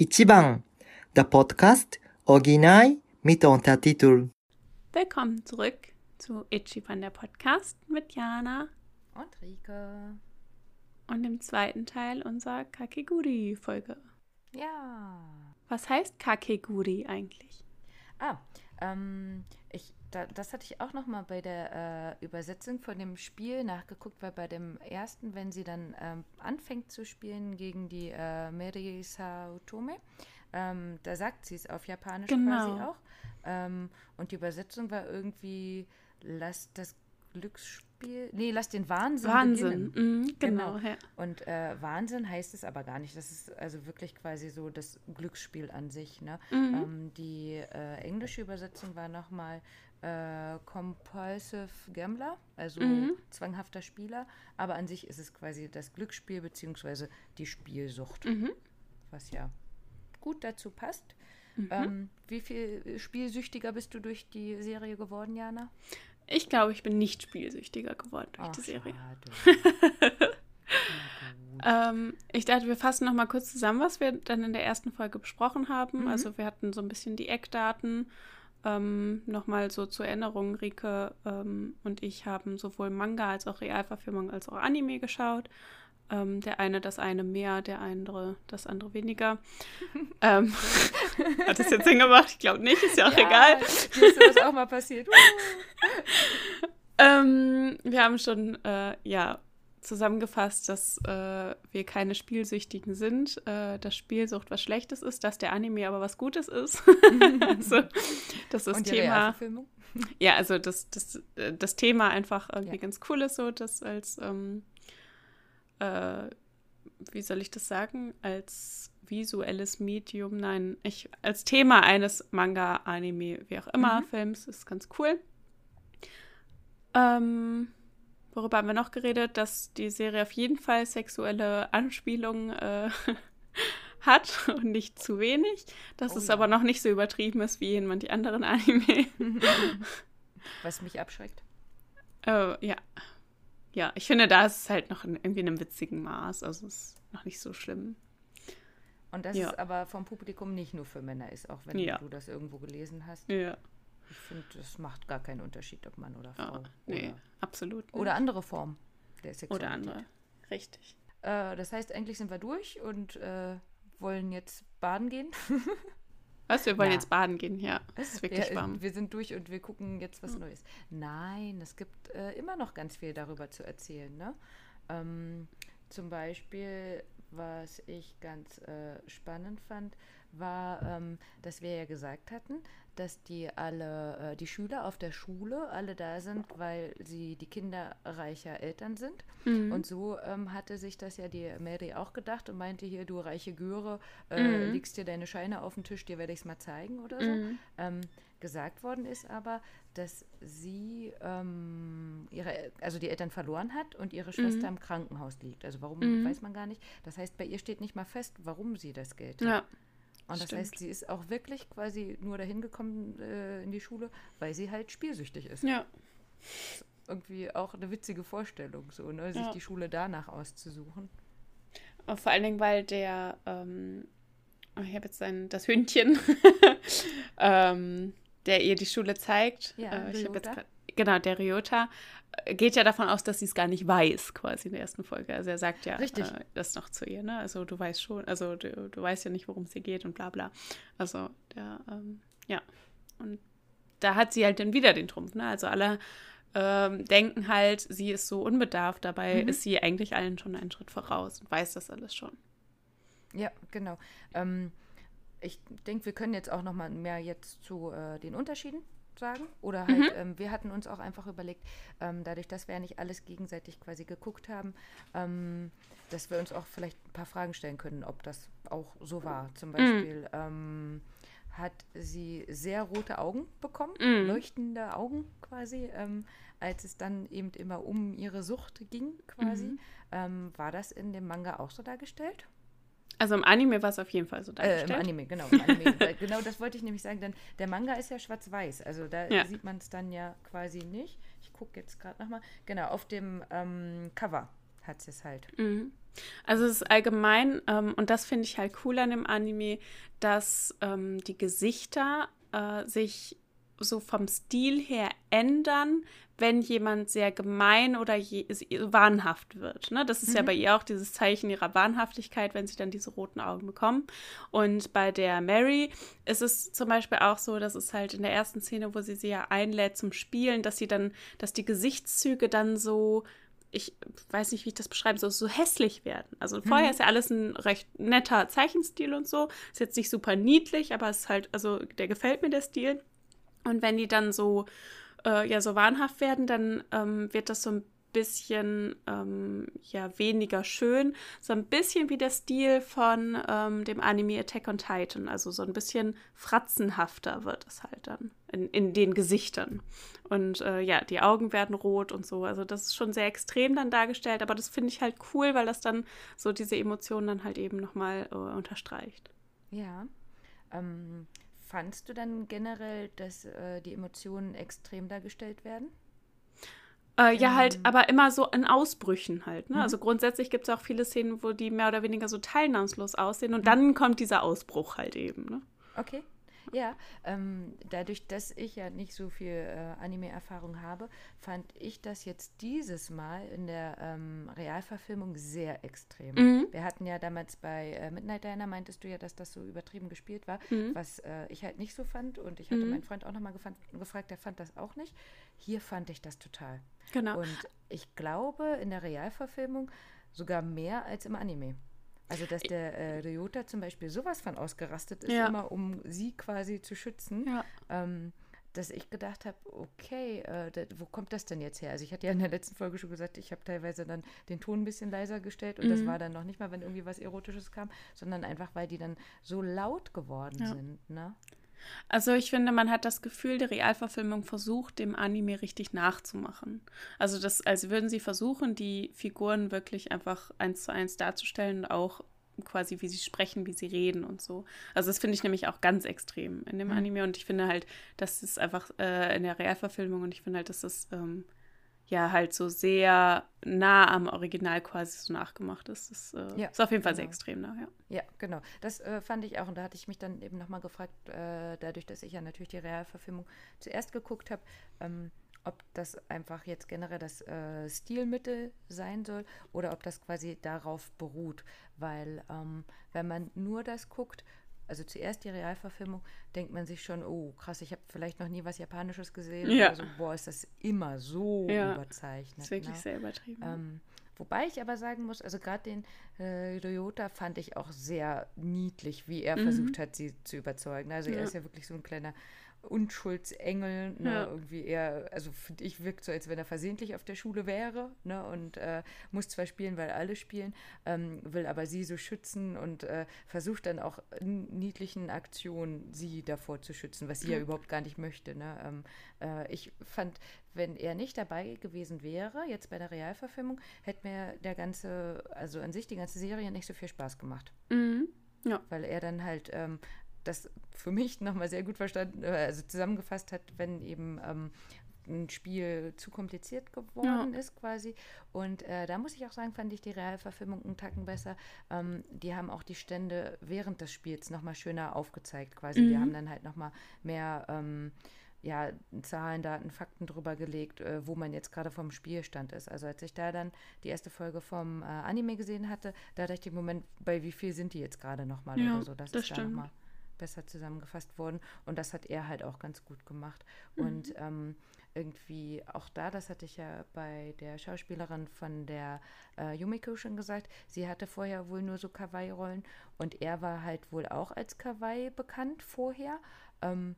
Ichiban, der Podcast Original mit Untertitel. Willkommen zurück zu Ichiban, der Podcast mit Jana Und Rike. und dem zweiten Teil unserer Kakeguri-Folge. Ja. Was heißt Kakeguri eigentlich? Ah, ähm, ich, da, das hatte ich auch noch mal bei der äh, Übersetzung von dem Spiel nachgeguckt, weil bei dem ersten, wenn sie dann ähm, anfängt zu spielen gegen die äh, Meri Saotome, ähm, da sagt sie es auf Japanisch Genau. quasi auch. Ähm, und die Übersetzung war irgendwie, lass das Glücksspiel, nee, lass den Wahnsinn, Wahnsinn. beginnen. Mhm, genau. Genau. Ja. Und äh, Wahnsinn heißt es aber gar nicht. Das ist also wirklich quasi so das Glücksspiel an sich. Ne? Mhm. Ähm, die äh, englische Übersetzung war nochmal äh, Compulsive Gambler, also Mhm. zwanghafter Spieler. Aber an sich ist es quasi das Glücksspiel beziehungsweise die Spielsucht, Mhm. was ja gut dazu passt. Mhm. Ähm, wie viel spielsüchtiger bist du durch die Serie geworden, Jana? Ich glaube, ich bin nicht spielsüchtiger geworden durch Ach, die Serie. Ähm, ich dachte, wir fassen noch mal kurz zusammen, was wir dann in der ersten Folge besprochen haben. Mhm. Also wir hatten so ein bisschen die Eckdaten. Ähm, Nochmal so zur Erinnerung, Rike ähm, und ich haben sowohl Manga als auch Realverfilmung als auch Anime geschaut. Ähm, der eine das eine mehr, der andere das andere weniger. ähm, hat das jetzt Sinn gemacht? Ich glaube nicht, ist ja auch egal. Dir ist sowas auch mal passiert. Ähm, wir haben schon äh, ja zusammengefasst, dass äh, wir keine Spielsüchtigen sind, äh, dass Spielsucht was Schlechtes ist, dass der Anime aber was Gutes ist. also, dass das Und die Thema, ja, also das, das, das Thema einfach irgendwie Ja. ganz cool ist, so das als, ähm, äh, wie soll ich das sagen, als visuelles Medium, nein, ich, als Thema eines Manga, Anime, wie auch immer, Mhm. Films, ist ganz cool. Ähm, worüber haben wir noch geredet? Dass die Serie auf jeden Fall sexuelle Anspielungen äh, hat und nicht zu wenig. Dass Oh es ja. aber noch nicht so übertrieben ist wie in manchen anderen Anime. Was mich abschreckt. äh, ja. Ja, ich finde, da ist es halt noch in, irgendwie in einem witzigen Maß. Also es ist noch nicht so schlimm. Und das Ja. ist aber vom Publikum nicht nur für Männer ist, auch wenn Ja. du das irgendwo gelesen hast. Ja, Ich finde, das macht gar keinen Unterschied, ob Mann oder ja Frau. nee, Oder, absolut. nicht. oder andere Formen der Sexualität. Oder andere. Richtig. Äh, das heißt, eigentlich sind wir durch und äh, wollen jetzt baden gehen. Was, wir wollen Na. jetzt baden gehen, ja. Es ist wirklich Ja, warm. Wir sind durch und wir gucken jetzt was Neues. Nein, es gibt äh, immer noch ganz viel darüber zu erzählen. Ne? Ähm, zum Beispiel, was ich ganz äh, spannend fand, war, ähm, dass wir ja gesagt hatten, dass die alle, äh, die Schüler auf der Schule alle da sind, weil sie die Kinder reicher Eltern sind. Mhm. Und so ähm, hatte sich das ja die Mary auch gedacht und meinte hier, du reiche Göre, äh, Mhm. legst dir deine Scheine auf den Tisch, dir werde ich es mal zeigen oder so. Mhm. Ähm, gesagt worden ist aber, dass sie ähm, ihre, also die Eltern verloren hat und ihre Schwester im Krankenhaus liegt. Also warum, Mhm. weiß man gar nicht. Das heißt, bei ihr steht nicht mal fest, warum sie das Geld Ja, hat. Und das stimmt. heißt, sie ist auch wirklich quasi nur dahin gekommen äh, in die Schule, weil sie halt spielsüchtig ist. ja. Irgendwie auch eine witzige Vorstellung, so, ne? sich Ja. die Schule danach auszusuchen. Und vor allen Dingen, weil der, ähm, ich habe jetzt sein, das Hündchen, ähm, der ihr die Schule zeigt. Ja, äh, ich hab jetzt grad, genau, der Ryota, äh, geht ja davon aus, dass sie es gar nicht weiß, quasi in der ersten Folge. Also er sagt ja. Äh, das noch zu ihr, ne? Also du weißt schon, also du, du weißt ja nicht, worum es hier geht und bla bla. Also der, ähm, ja. Und da hat sie halt dann wieder den Trumpf, ne? Also alle ähm, denken halt, sie ist so unbedarft, dabei Mhm. ist sie eigentlich allen schon einen Schritt voraus und weiß das alles schon. Ja, genau. Ähm, ich denke, wir können jetzt auch noch mal mehr jetzt zu äh, den Unterschieden sagen. Oder halt, Mhm. ähm, wir hatten uns auch einfach überlegt, ähm, dadurch, dass wir ja nicht alles gegenseitig quasi geguckt haben, ähm, dass wir uns auch vielleicht ein paar Fragen stellen können, ob das auch so war. Zum Beispiel ähm, hat sie sehr rote Augen bekommen, Mhm. leuchtende Augen quasi, ähm, als es dann eben immer um ihre Sucht ging quasi. Mhm. Ähm, war das in dem Manga auch so dargestellt? Also im Anime war es auf jeden Fall so Äh, dargestellt. Im Anime, genau. Im Anime. Genau das wollte ich nämlich sagen, denn der Manga ist ja schwarz-weiß. Also da Ja. sieht man es dann ja quasi nicht. Ich gucke jetzt gerade nochmal. Genau, auf dem ähm, Cover hat es halt. Mhm. Also es ist allgemein, ähm, und das finde ich halt cool an dem Anime, dass ähm, die Gesichter äh, sich so vom Stil her ändern, wenn jemand sehr gemein oder je, wahnhaft wird. Ne? Das ist mhm. ja bei ihr auch dieses Zeichen ihrer Wahnhaftigkeit, wenn sie dann diese roten Augen bekommen. Und bei der Mary ist es zum Beispiel auch so, dass es halt in der ersten Szene, wo sie sie ja einlädt zum Spielen, dass sie dann, dass die Gesichtszüge dann so ich weiß nicht, wie ich das beschreiben soll, so hässlich werden. Also mhm. vorher ist ja alles ein recht netter Zeichenstil und so. Ist jetzt nicht super niedlich, aber es ist halt, also der gefällt mir der Stil. Und wenn die dann so, äh, ja, so wahnhaft werden, dann ähm, wird das so ein bisschen ähm, ja weniger schön, so ein bisschen wie der Stil von ähm, dem Anime Attack on Titan, also so ein bisschen fratzenhafter wird es halt dann in, in den Gesichtern. Und äh, ja, die Augen werden rot und so. Also das ist schon sehr extrem dann dargestellt, aber das finde ich halt cool, weil das dann so diese Emotionen dann halt eben nochmal äh, unterstreicht. Ja. Ähm, Fandst du dann generell, dass äh, die Emotionen extrem dargestellt werden? Äh, ja, halt, ähm. aber immer so in Ausbrüchen halt. Ne? Mhm. Also grundsätzlich gibt es auch viele Szenen, wo die mehr oder weniger so teilnahmslos aussehen und mhm. dann kommt dieser Ausbruch halt eben. Ne? Okay. Ja, ähm, dadurch, dass ich ja nicht so viel äh, Anime-Erfahrung habe, fand ich das jetzt dieses Mal in der ähm, Realverfilmung sehr extrem. Mhm. Wir hatten ja damals bei äh, Midnight Diner, meintest du ja, dass das so übertrieben gespielt war, mhm. was äh, ich halt nicht so fand. Und ich hatte mhm. meinen Freund auch nochmal gefragt, der fand das auch nicht. Hier fand ich das total. Genau. Und ich glaube, in der Realverfilmung sogar mehr als im Anime. Also, dass der äh, Ryota zum Beispiel sowas von ausgerastet ist, ja. immer um sie quasi zu schützen, ja. ähm, dass ich gedacht habe, okay, äh, da, wo kommt das denn jetzt her? Also, ich hatte ja in der letzten Folge schon gesagt, ich habe teilweise dann den Ton ein bisschen leiser gestellt und mhm. das war dann noch nicht mal, wenn irgendwie was Erotisches kam, sondern einfach, weil die dann so laut geworden ja. sind. Ne? Also ich finde, man hat das Gefühl, die Realverfilmung versucht, dem Anime richtig nachzumachen. Also das, als würden sie versuchen, die Figuren wirklich einfach eins zu eins darzustellen und auch quasi, wie sie sprechen, wie sie reden und so. Also das finde ich nämlich auch ganz extrem in dem mhm. Anime und ich finde halt, das ist einfach äh, in der Realverfilmung und ich finde halt, dass das ähm, ja halt so sehr nah am Original quasi so nachgemacht ist. Das äh, ja, ist auf jeden Fall genau. sehr extrem nah, ja. Ja, genau. Das äh, fand ich auch. Und da hatte ich mich dann eben nochmal gefragt, äh, dadurch, dass ich ja natürlich die Realverfilmung zuerst geguckt habe, ähm, ob das einfach jetzt generell das äh, Stilmittel sein soll oder ob das quasi darauf beruht. Weil ähm, wenn man nur das guckt, also zuerst die Realverfilmung, denkt man sich schon, oh krass, ich habe vielleicht noch nie was Japanisches gesehen. Ja. Also, boah, ist das immer so ja. überzeichnet. Das ist wirklich ne? sehr übertrieben. Ähm, wobei ich aber sagen muss, also gerade den äh, Toyota fand ich auch sehr niedlich, wie er mhm. versucht hat, sie zu überzeugen. Also ja. er ist ja wirklich so ein kleiner Unschuldsengel, ne, ja. irgendwie eher, also finde ich, wirkt so, als wenn er versehentlich auf der Schule wäre, ne, und äh, muss zwar spielen, weil alle spielen, ähm, will aber sie so schützen und äh, versucht dann auch in niedlichen Aktionen sie davor zu schützen, was sie ja, ja überhaupt gar nicht möchte, ne. Ähm, äh, ich fand, wenn er nicht dabei gewesen wäre, jetzt bei der Realverfilmung, hätte mir der ganze, also an sich die ganze Serie nicht so viel Spaß gemacht. Mhm. Ja. Weil er dann halt ähm, das für mich nochmal sehr gut verstanden, äh, also zusammengefasst hat, wenn eben ähm, ein Spiel zu kompliziert geworden ja. ist quasi. Und äh, da muss ich auch sagen, fand ich die Realverfilmung einen Tacken besser. Ähm, die haben auch die Stände während des Spiels nochmal schöner aufgezeigt quasi. Mhm. Die haben dann halt nochmal mehr ähm, ja, Zahlen, Daten, Fakten drüber gelegt, äh, wo man jetzt gerade vom Spielstand ist. Also als ich da dann die erste Folge vom äh, Anime gesehen hatte, da dachte ich, Moment, bei wie viel sind die jetzt gerade nochmal ja, oder so. Das, das ist stimmt. da nochmal besser zusammengefasst worden. Und das hat er halt auch ganz gut gemacht. Mhm. Und ähm, irgendwie auch da, das hatte ich ja bei der Schauspielerin von der äh, Yumiko schon gesagt, sie hatte vorher wohl nur so Kawaii-Rollen und er war halt wohl auch als Kawaii bekannt vorher. Ähm,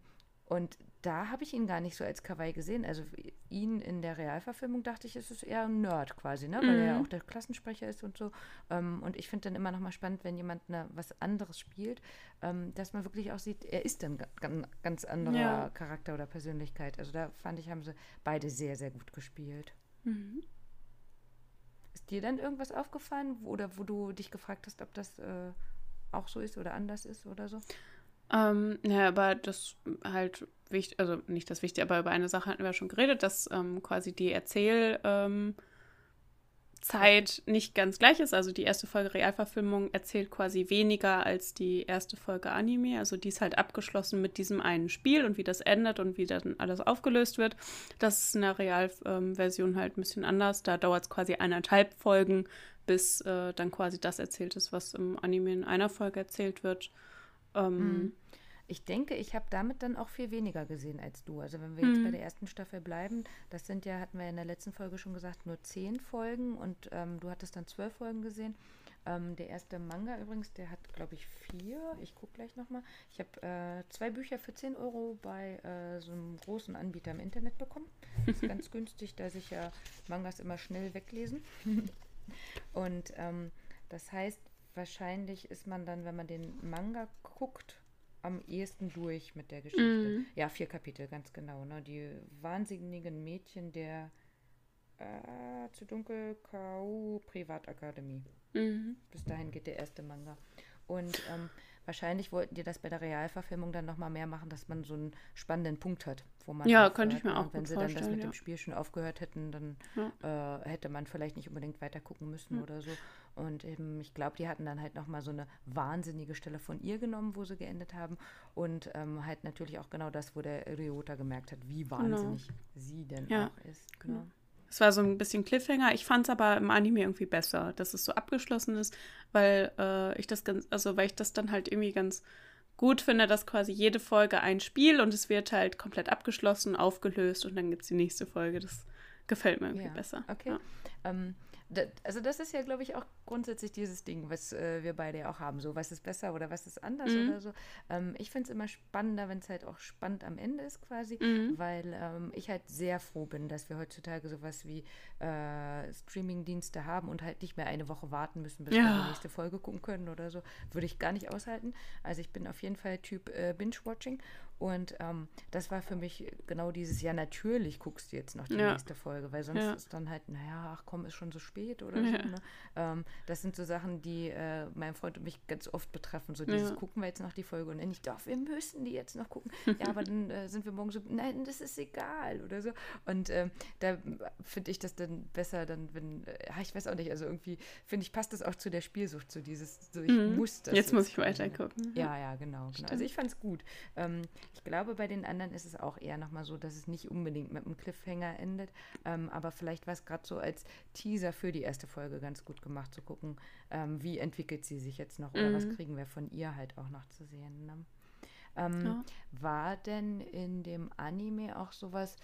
und da habe ich ihn gar nicht so als Kawaii gesehen. Also ihn in der Realverfilmung dachte ich, ist es eher ein Nerd quasi, ne? weil mhm. er ja mhm. auch der Klassensprecher ist und so. Ähm, und ich finde dann immer noch mal spannend, wenn jemand ne, was anderes spielt, ähm, dass man wirklich auch sieht, er ist dann ganz, ganz anderer ja. Charakter oder Persönlichkeit. Also da fand ich, haben sie beide sehr, sehr gut gespielt. Mhm. Ist dir dann irgendwas aufgefallen oder wo du dich gefragt hast, ob das äh, auch so ist oder anders ist oder so? Ähm, ja, aber das halt wichtig, also nicht das Wichtige, aber über eine Sache hatten wir schon geredet, dass ähm, quasi die Erzähl, ähm, nicht ganz gleich ist. Also die erste Folge Realverfilmung erzählt quasi weniger als die erste Folge Anime. Also die ist halt abgeschlossen mit diesem einen Spiel und wie das endet und wie dann alles aufgelöst wird. Das ist in der Realversion halt ein bisschen anders. Da dauert es quasi eineinhalb Folgen, bis äh, dann quasi das erzählt ist, was im Anime in einer Folge erzählt wird. Ähm, mhm. Ich denke, ich habe damit dann auch viel weniger gesehen als du. Also wenn wir jetzt mhm. bei der ersten Staffel bleiben, das sind ja, hatten wir in der letzten Folge schon gesagt, nur zehn Folgen und ähm, du hattest dann zwölf Folgen gesehen. Ähm, der erste Manga übrigens, der hat, glaube ich, vier. Ich gucke gleich nochmal. Ich habe äh, zwei Bücher für 10 Euro bei äh, so einem großen Anbieter im Internet bekommen. Das ist ganz günstig, da sich ja Mangas immer schnell weglesen. und ähm, das heißt, wahrscheinlich ist man dann, wenn man den Manga guckt, am ehesten durch mit der Geschichte. Mm. Ja, vier Kapitel, ganz genau. Ne? Die wahnsinnigen Mädchen der äh, zu dunkel KU Privatakademie. Mm. Bis dahin geht der erste Manga. Und ähm, wahrscheinlich wollten die das bei der Realverfilmung dann nochmal mehr machen, dass man so einen spannenden Punkt hat, wo man. Ja, könnte ich mir auch. Wenn sie dann das mit ja. dem Spiel schon aufgehört hätten, dann ja. äh, hätte man vielleicht nicht unbedingt weiter gucken müssen ja. oder so. Und ähm, ich glaube, die hatten dann halt nochmal so eine wahnsinnige Stelle von ihr genommen, wo sie geendet haben. Und ähm, halt natürlich auch genau das, wo der Ryota gemerkt hat, wie genau. wahnsinnig genau. sie denn auch ist. Genau. Es war so ein bisschen Cliffhanger. Ich fand es aber im Anime irgendwie besser, dass es so abgeschlossen ist, weil äh, ich das ganz, also weil ich das dann halt irgendwie ganz gut finde, dass quasi jede Folge ein Spiel und es wird halt komplett abgeschlossen, aufgelöst und dann gibt es die nächste Folge. Das gefällt mir irgendwie ja, besser. Okay. Ja. Ähm, also das ist ja, glaube ich, auch grundsätzlich dieses Ding, was äh, wir beide ja auch haben. So, was ist besser oder was ist anders mhm. oder so. Ähm, ich finde es immer spannender, wenn es halt auch spannend am Ende ist quasi, mhm. weil ähm, ich halt sehr froh bin, dass wir heutzutage sowas wie äh, Streaming-Dienste haben und halt nicht mehr eine Woche warten müssen, bis ja. wir die nächste Folge gucken können oder so. Würde ich gar nicht aushalten. Also ich bin auf jeden Fall Typ äh, Binge-Watching und ähm, das war für mich genau dieses, ja, natürlich guckst du jetzt noch die ja. nächste Folge, weil sonst ja. ist dann halt, naja, ach komm, ist schon so spät oder ja. so. Ne? Ähm, das sind so Sachen, die äh, mein Freund und mich ganz oft betreffen. So dieses, gucken wir jetzt noch die Folge und dann nicht, doch, wir müssen die jetzt noch gucken. ja, aber dann äh, sind wir morgen so, nein, das ist egal oder so. Und ähm, da finde ich das dann besser, dann, wenn, äh, ich weiß auch nicht, also irgendwie finde ich, passt das auch zu der Spielsucht, so dieses, so ich mhm. muss das. Jetzt, jetzt muss ich weiter gucken. Ja, ja, genau. genau. Also ich fand es gut. Ähm, ich glaube, bei den anderen ist es auch eher nochmal so, dass es nicht unbedingt mit einem Cliffhanger endet. Ähm, aber vielleicht war es gerade so als Teaser für die erste Folge ganz gut gemacht, zu gucken, ähm, wie entwickelt sie sich jetzt noch oder mhm. was kriegen wir von ihr halt auch noch zu sehen. Ne? Ähm, ja. War denn in dem Anime auch sowas,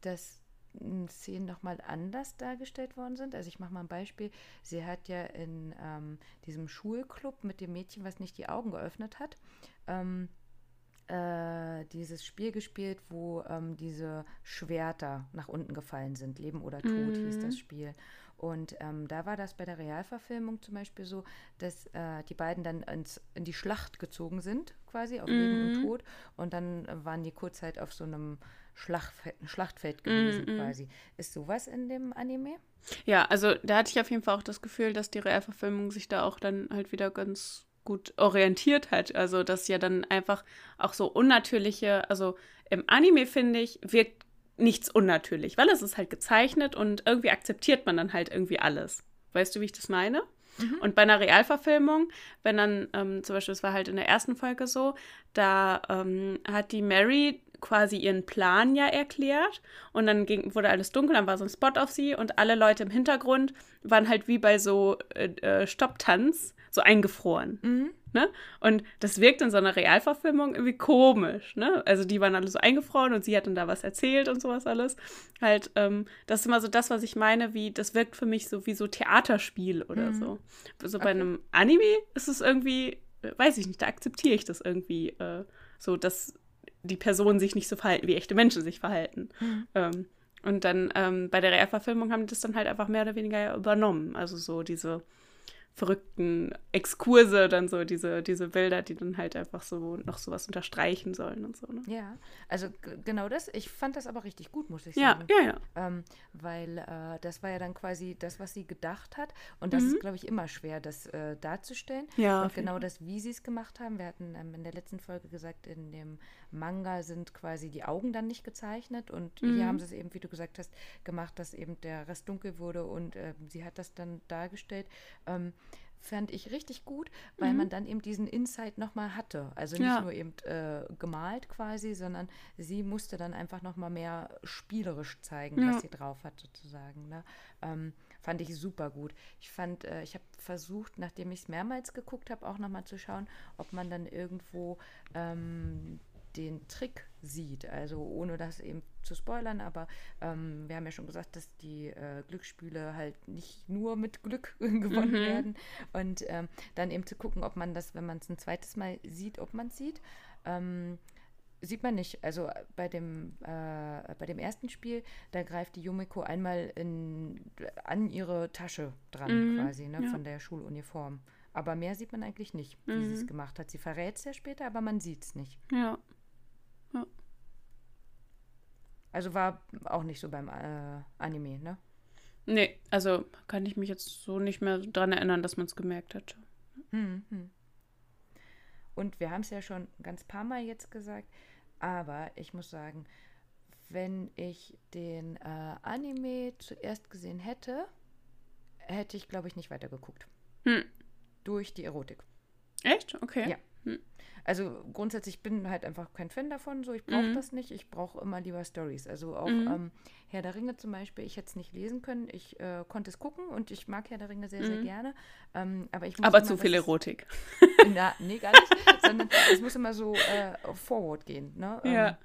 dass Szenen nochmal anders dargestellt worden sind. Also ich mache mal ein Beispiel. Sie hat ja in ähm, diesem Schulclub mit dem Mädchen, was nicht die Augen geöffnet hat, ähm, äh, dieses Spiel gespielt, wo ähm, diese Schwerter nach unten gefallen sind. Leben oder Tod mhm. hieß das Spiel. Und ähm, da war das bei der Realverfilmung zum Beispiel so, dass äh, die beiden dann ins, in die Schlacht gezogen sind, quasi auf mhm. Leben und mhm. Tod. Und dann waren die kurz halt auf so einem Schlachtfeld, Schlachtfeld gewesen, mhm. quasi. Ist sowas in dem Anime? Ja, also da hatte ich auf jeden Fall auch das Gefühl, dass die Realverfilmung sich da auch dann halt wieder ganz gut orientiert hat. Also, dass ja dann einfach auch so unnatürliche, also im Anime finde ich, wirkt nichts unnatürlich, weil es ist halt gezeichnet und irgendwie akzeptiert man dann halt irgendwie alles. Weißt du, wie ich das meine? Mhm. Und bei einer Realverfilmung, wenn dann ähm, zum Beispiel, es war halt in der ersten Folge so, da ähm, hat die Mary quasi ihren Plan ja erklärt und dann ging, wurde alles dunkel, dann war so ein Spot auf sie und alle Leute im Hintergrund waren halt wie bei so äh, äh Stopptanz so eingefroren. Mhm. Ne? Und das wirkt in so einer Realverfilmung irgendwie komisch. Ne? Also die waren alle so eingefroren und sie hat dann da was erzählt und sowas alles. Halt, ähm, das ist immer so das, was ich meine, wie, das wirkt für mich so wie so Theaterspiel oder mhm. so. So okay. bei einem Anime ist es irgendwie, weiß ich nicht, da akzeptiere ich das irgendwie äh, so, dass die Personen sich nicht so verhalten, wie echte Menschen sich verhalten. Mhm. Ähm, und dann ähm, bei der Realverfilmung haben die das dann halt einfach mehr oder weniger übernommen. Also so diese verrückten Exkurse, dann so diese, diese Bilder, die dann halt einfach so noch sowas unterstreichen sollen und so. Ne? Ja, also genau das. Ich fand das aber richtig gut, muss ich Ja, sagen. ja, ja. Ähm, weil äh, das war ja dann quasi das, was sie gedacht hat. Und das Mhm. ist, glaube ich, immer schwer, das äh, darzustellen. Ja, Und genau das, wie sie es gemacht haben. Wir hatten ähm, in der letzten Folge gesagt, in dem Manga sind quasi die Augen dann nicht gezeichnet. Und Mhm. hier haben sie es eben, wie du gesagt hast, gemacht, dass eben der Rest dunkel wurde. Und ähm, sie hat das dann dargestellt. Ähm, fand ich richtig gut, weil Mhm. man dann eben diesen Insight nochmal hatte. Also nicht Ja. nur eben äh, gemalt quasi, sondern sie musste dann einfach nochmal mehr spielerisch zeigen, Ja. was sie drauf hat sozusagen. Ne? Ähm, fand ich super gut. Ich fand, äh, ich habe versucht, nachdem ich es mehrmals geguckt habe, auch nochmal zu schauen, ob man dann irgendwo ähm, den Trick sieht. Also ohne das eben zu spoilern, aber ähm, wir haben ja schon gesagt, dass die äh, Glücksspiele halt nicht nur mit Glück gewonnen Mhm. werden. Und ähm, dann eben zu gucken, ob man das, wenn man es ein zweites Mal sieht, ob man es sieht. Ähm, sieht man nicht. Also äh, bei dem, äh, bei dem ersten Spiel, da greift die Yumiko einmal in, an ihre Tasche dran, Mhm, quasi, ne, ja. von der Schuluniform. Aber mehr sieht man eigentlich nicht, wie sie es Mhm. gemacht hat. Sie verrät es ja später, aber man sieht es nicht. Ja. Also war auch nicht so beim äh, Anime, ne? Nee, also kann ich mich jetzt so nicht mehr dran erinnern, dass man es gemerkt hat. Hm, hm. Und wir haben es ja schon ganz paar Mal jetzt gesagt, aber ich muss sagen, wenn ich den äh, Anime zuerst gesehen hätte, hätte ich, glaube ich, nicht weitergeguckt. Hm. Durch die Erotik. Echt? Okay. Ja. Also grundsätzlich bin halt einfach kein Fan davon, so ich brauche Mhm. das nicht, ich brauche immer lieber Stories. Also auch Mhm. ähm, Herr der Ringe zum Beispiel, ich hätte es nicht lesen können, ich äh, konnte es gucken und ich mag Herr der Ringe sehr, sehr Mhm. gerne. Ähm, aber ich muss Aber immer zu viel Erotik. Na, nee, gar nicht, sondern es muss immer so äh, forward gehen, ne? Ja. Ähm,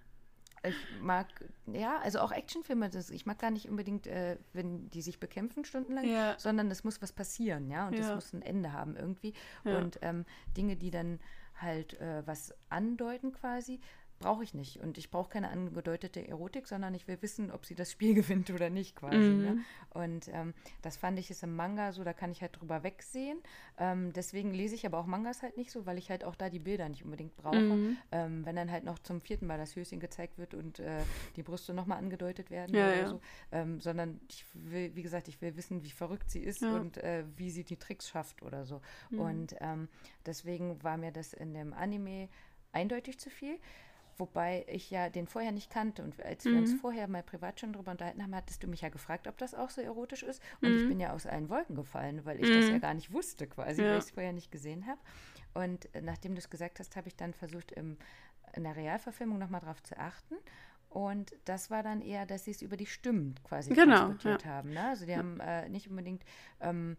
ich mag, ja, also auch Actionfilme, das, ich mag gar nicht unbedingt, äh, wenn die sich bekämpfen stundenlang, Ja. sondern es muss was passieren, ja, und es Ja. muss ein Ende haben irgendwie. Ja. Und ähm, Dinge, die dann halt äh, was andeuten quasi, brauche ich nicht. Und ich brauche keine angedeutete Erotik, sondern ich will wissen, ob sie das Spiel gewinnt oder nicht quasi. Mhm. Ne? Und ähm, das fand ich ist im Manga so, da kann ich halt drüber wegsehen. Ähm, deswegen lese ich aber auch Mangas halt nicht so, weil ich halt auch da die Bilder nicht unbedingt brauche. Mhm. Ähm, wenn dann halt noch zum vierten Mal das Höschen gezeigt wird und äh, die Brüste nochmal angedeutet werden Ja, oder ja. so. Ähm, sondern ich will, wie gesagt, ich will wissen, wie verrückt sie ist Ja. und äh, wie sie die Tricks schafft oder so. Mhm. Und ähm, deswegen war mir das in dem Anime eindeutig zu viel. Wobei ich ja den vorher nicht kannte. Und als wir uns Mhm. vorher mal privat schon drüber unterhalten haben, hattest du mich ja gefragt, ob das auch so erotisch ist. Und ich Mhm. bin ja aus allen Wolken gefallen, weil ich das Mhm. ja gar nicht wusste quasi, Ja. weil ich es vorher nicht gesehen habe. Und äh, nachdem du es gesagt hast, habe ich dann versucht, im, in der Realverfilmung nochmal drauf zu achten. Und das war dann eher, dass sie es über die Stimmen quasi Genau, transportiert haben. Ne? Also die haben äh, nicht unbedingt ähm,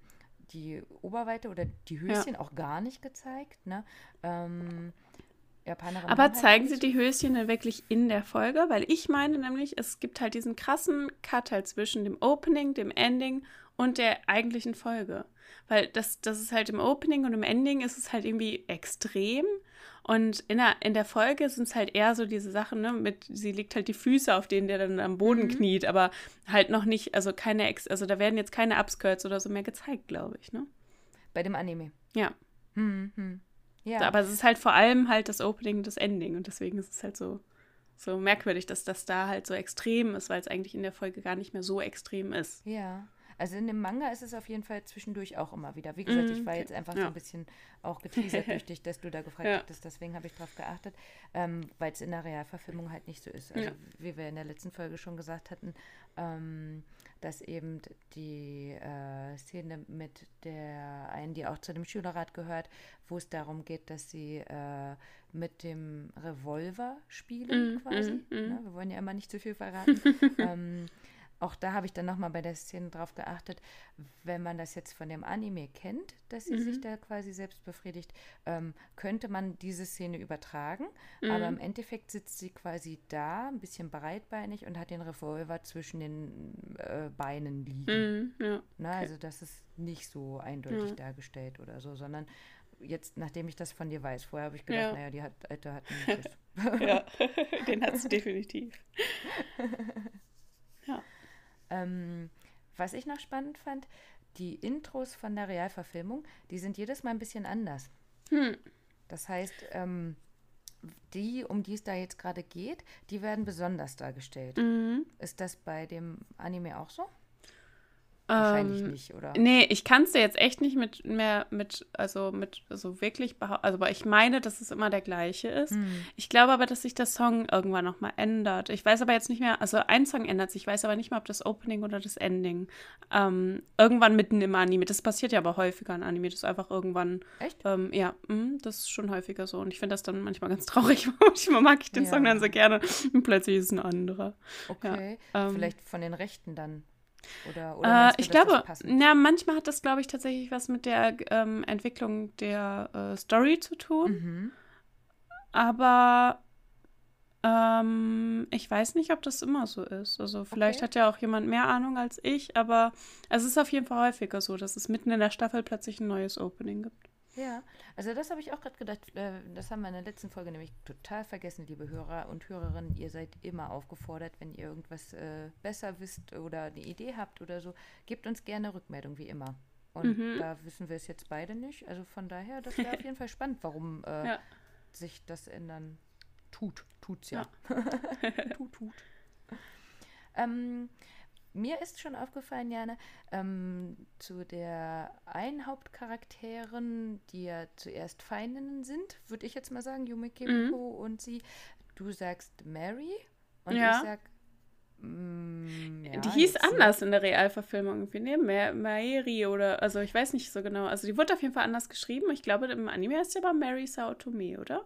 die Oberweite oder die Höschen auch gar nicht gezeigt. Ne? Ähm, Japanerinnen Aber halt zeigen sie die Höschen dann wirklich in der Folge? Weil ich meine nämlich, es gibt halt diesen krassen Cut halt zwischen dem Opening, dem Ending und der eigentlichen Folge. Weil das, das ist halt im Opening und im Ending ist es halt irgendwie extrem. Und in der, in der Folge sind es halt eher so diese Sachen, ne, mit, sie legt halt die Füße, auf denen der dann am Boden Mhm. kniet, aber halt noch nicht, also keine, Ex also da werden jetzt keine Upskirts oder so mehr gezeigt, glaube ich, ne? Bei dem Anime. Ja. Hm, hm. Ja. Aber es ist halt vor allem halt das Opening und das Ending und deswegen ist es halt so, so merkwürdig, dass das da halt so extrem ist, weil es eigentlich in der Folge gar nicht mehr so extrem ist. Ja, also in dem Manga ist es auf jeden Fall zwischendurch auch immer wieder. Wie gesagt, Mhm, ich war okay. jetzt einfach so Ja. ein bisschen auch geteasert durch dich, dass du da gefragt Ja. hattest, deswegen habe ich darauf geachtet, ähm, weil es in der Realverfilmung halt nicht so ist. Also Ja. wie wir in der letzten Folge schon gesagt hatten, ähm, dass eben die äh, Szene mit der einen, die auch zu dem Schülerrat gehört, wo es darum geht, dass sie äh, mit dem Revolver spielen Mhm, quasi. mhm, mhm. Ne? Wir wollen ja immer nicht zu viel verraten. ähm, auch da habe ich dann nochmal bei der Szene drauf geachtet, wenn man das jetzt von dem Anime kennt, dass sie Mhm. sich da quasi selbst befriedigt, ähm, könnte man diese Szene übertragen. Aber im Mhm. Endeffekt sitzt sie quasi da, ein bisschen breitbeinig und hat den Revolver zwischen den äh, Beinen liegen. Mhm, ja. Ne? Also das ist nicht so eindeutig Ja. dargestellt oder so, sondern jetzt, nachdem ich das von dir weiß, vorher habe ich gedacht, Ja. naja, die hat, Alte hat einen Schiss. ja. Den hat sie definitiv. Ähm, was ich noch spannend fand, die Intros von der Realverfilmung, die sind jedes Mal ein bisschen anders. Hm. Das heißt, ähm, die, um die es da jetzt gerade geht, die werden besonders dargestellt. Mhm. Ist das bei dem Anime auch so? Wahrscheinlich Ähm, nicht, oder? Nee, ich kann es dir jetzt echt nicht mit mehr mit, also mit so wirklich behaupten. Also, aber ich meine, dass es immer der gleiche ist. Hm. Ich glaube aber, dass sich der Song irgendwann nochmal ändert. Ich weiß aber jetzt nicht mehr, also ein Song ändert sich, ich weiß aber nicht mehr, ob das Opening oder das Ending. Ähm, irgendwann mitten im Anime. Das passiert ja aber häufiger in Anime, das ist einfach irgendwann. Echt? Ähm, ja, mm, das ist schon häufiger so. Und ich finde das dann manchmal ganz traurig. manchmal mag ich den Song Ja. dann so gerne. Und plötzlich ist es ein anderer. Okay. ähm, Vielleicht von den Rechten dann. Oder, oder Äh, ich glaube, na, manchmal hat das, glaube ich, tatsächlich was mit der ähm, Entwicklung der äh, Story zu tun. Mhm. Aber ähm, ich weiß nicht, ob das immer so ist. Also vielleicht Okay. hat ja auch jemand mehr Ahnung als ich, aber es ist auf jeden Fall häufiger so, dass es mitten in der Staffel plötzlich ein neues Opening gibt. Ja, also das habe ich auch gerade gedacht. Äh, das haben wir in der letzten Folge nämlich total vergessen, liebe Hörer und Hörerinnen. Ihr seid immer aufgefordert, wenn ihr irgendwas äh, besser wisst oder eine Idee habt oder so, gebt uns gerne Rückmeldung, wie immer. Und Mhm. da wissen wir es jetzt beide nicht. Also von daher, das wäre auf jeden Fall spannend, warum äh, Ja. sich das ändern tut. Tut's ja. tut, tut. Ähm, mir ist schon aufgefallen, Jana, ähm, zu der einen Hauptcharakterin, die ja zuerst Feindinnen sind, würde ich jetzt mal sagen, Yume Kimiko und sie. Du sagst Mary und Ja. ich sag. mm, ja, die hieß anders in der Realverfilmung irgendwie, ne? Ma Maeri oder, also ich weiß nicht so genau. Also die wurde auf jeden Fall anders geschrieben. Ich glaube, im Anime heißt sie aber Mary Saotome, oder?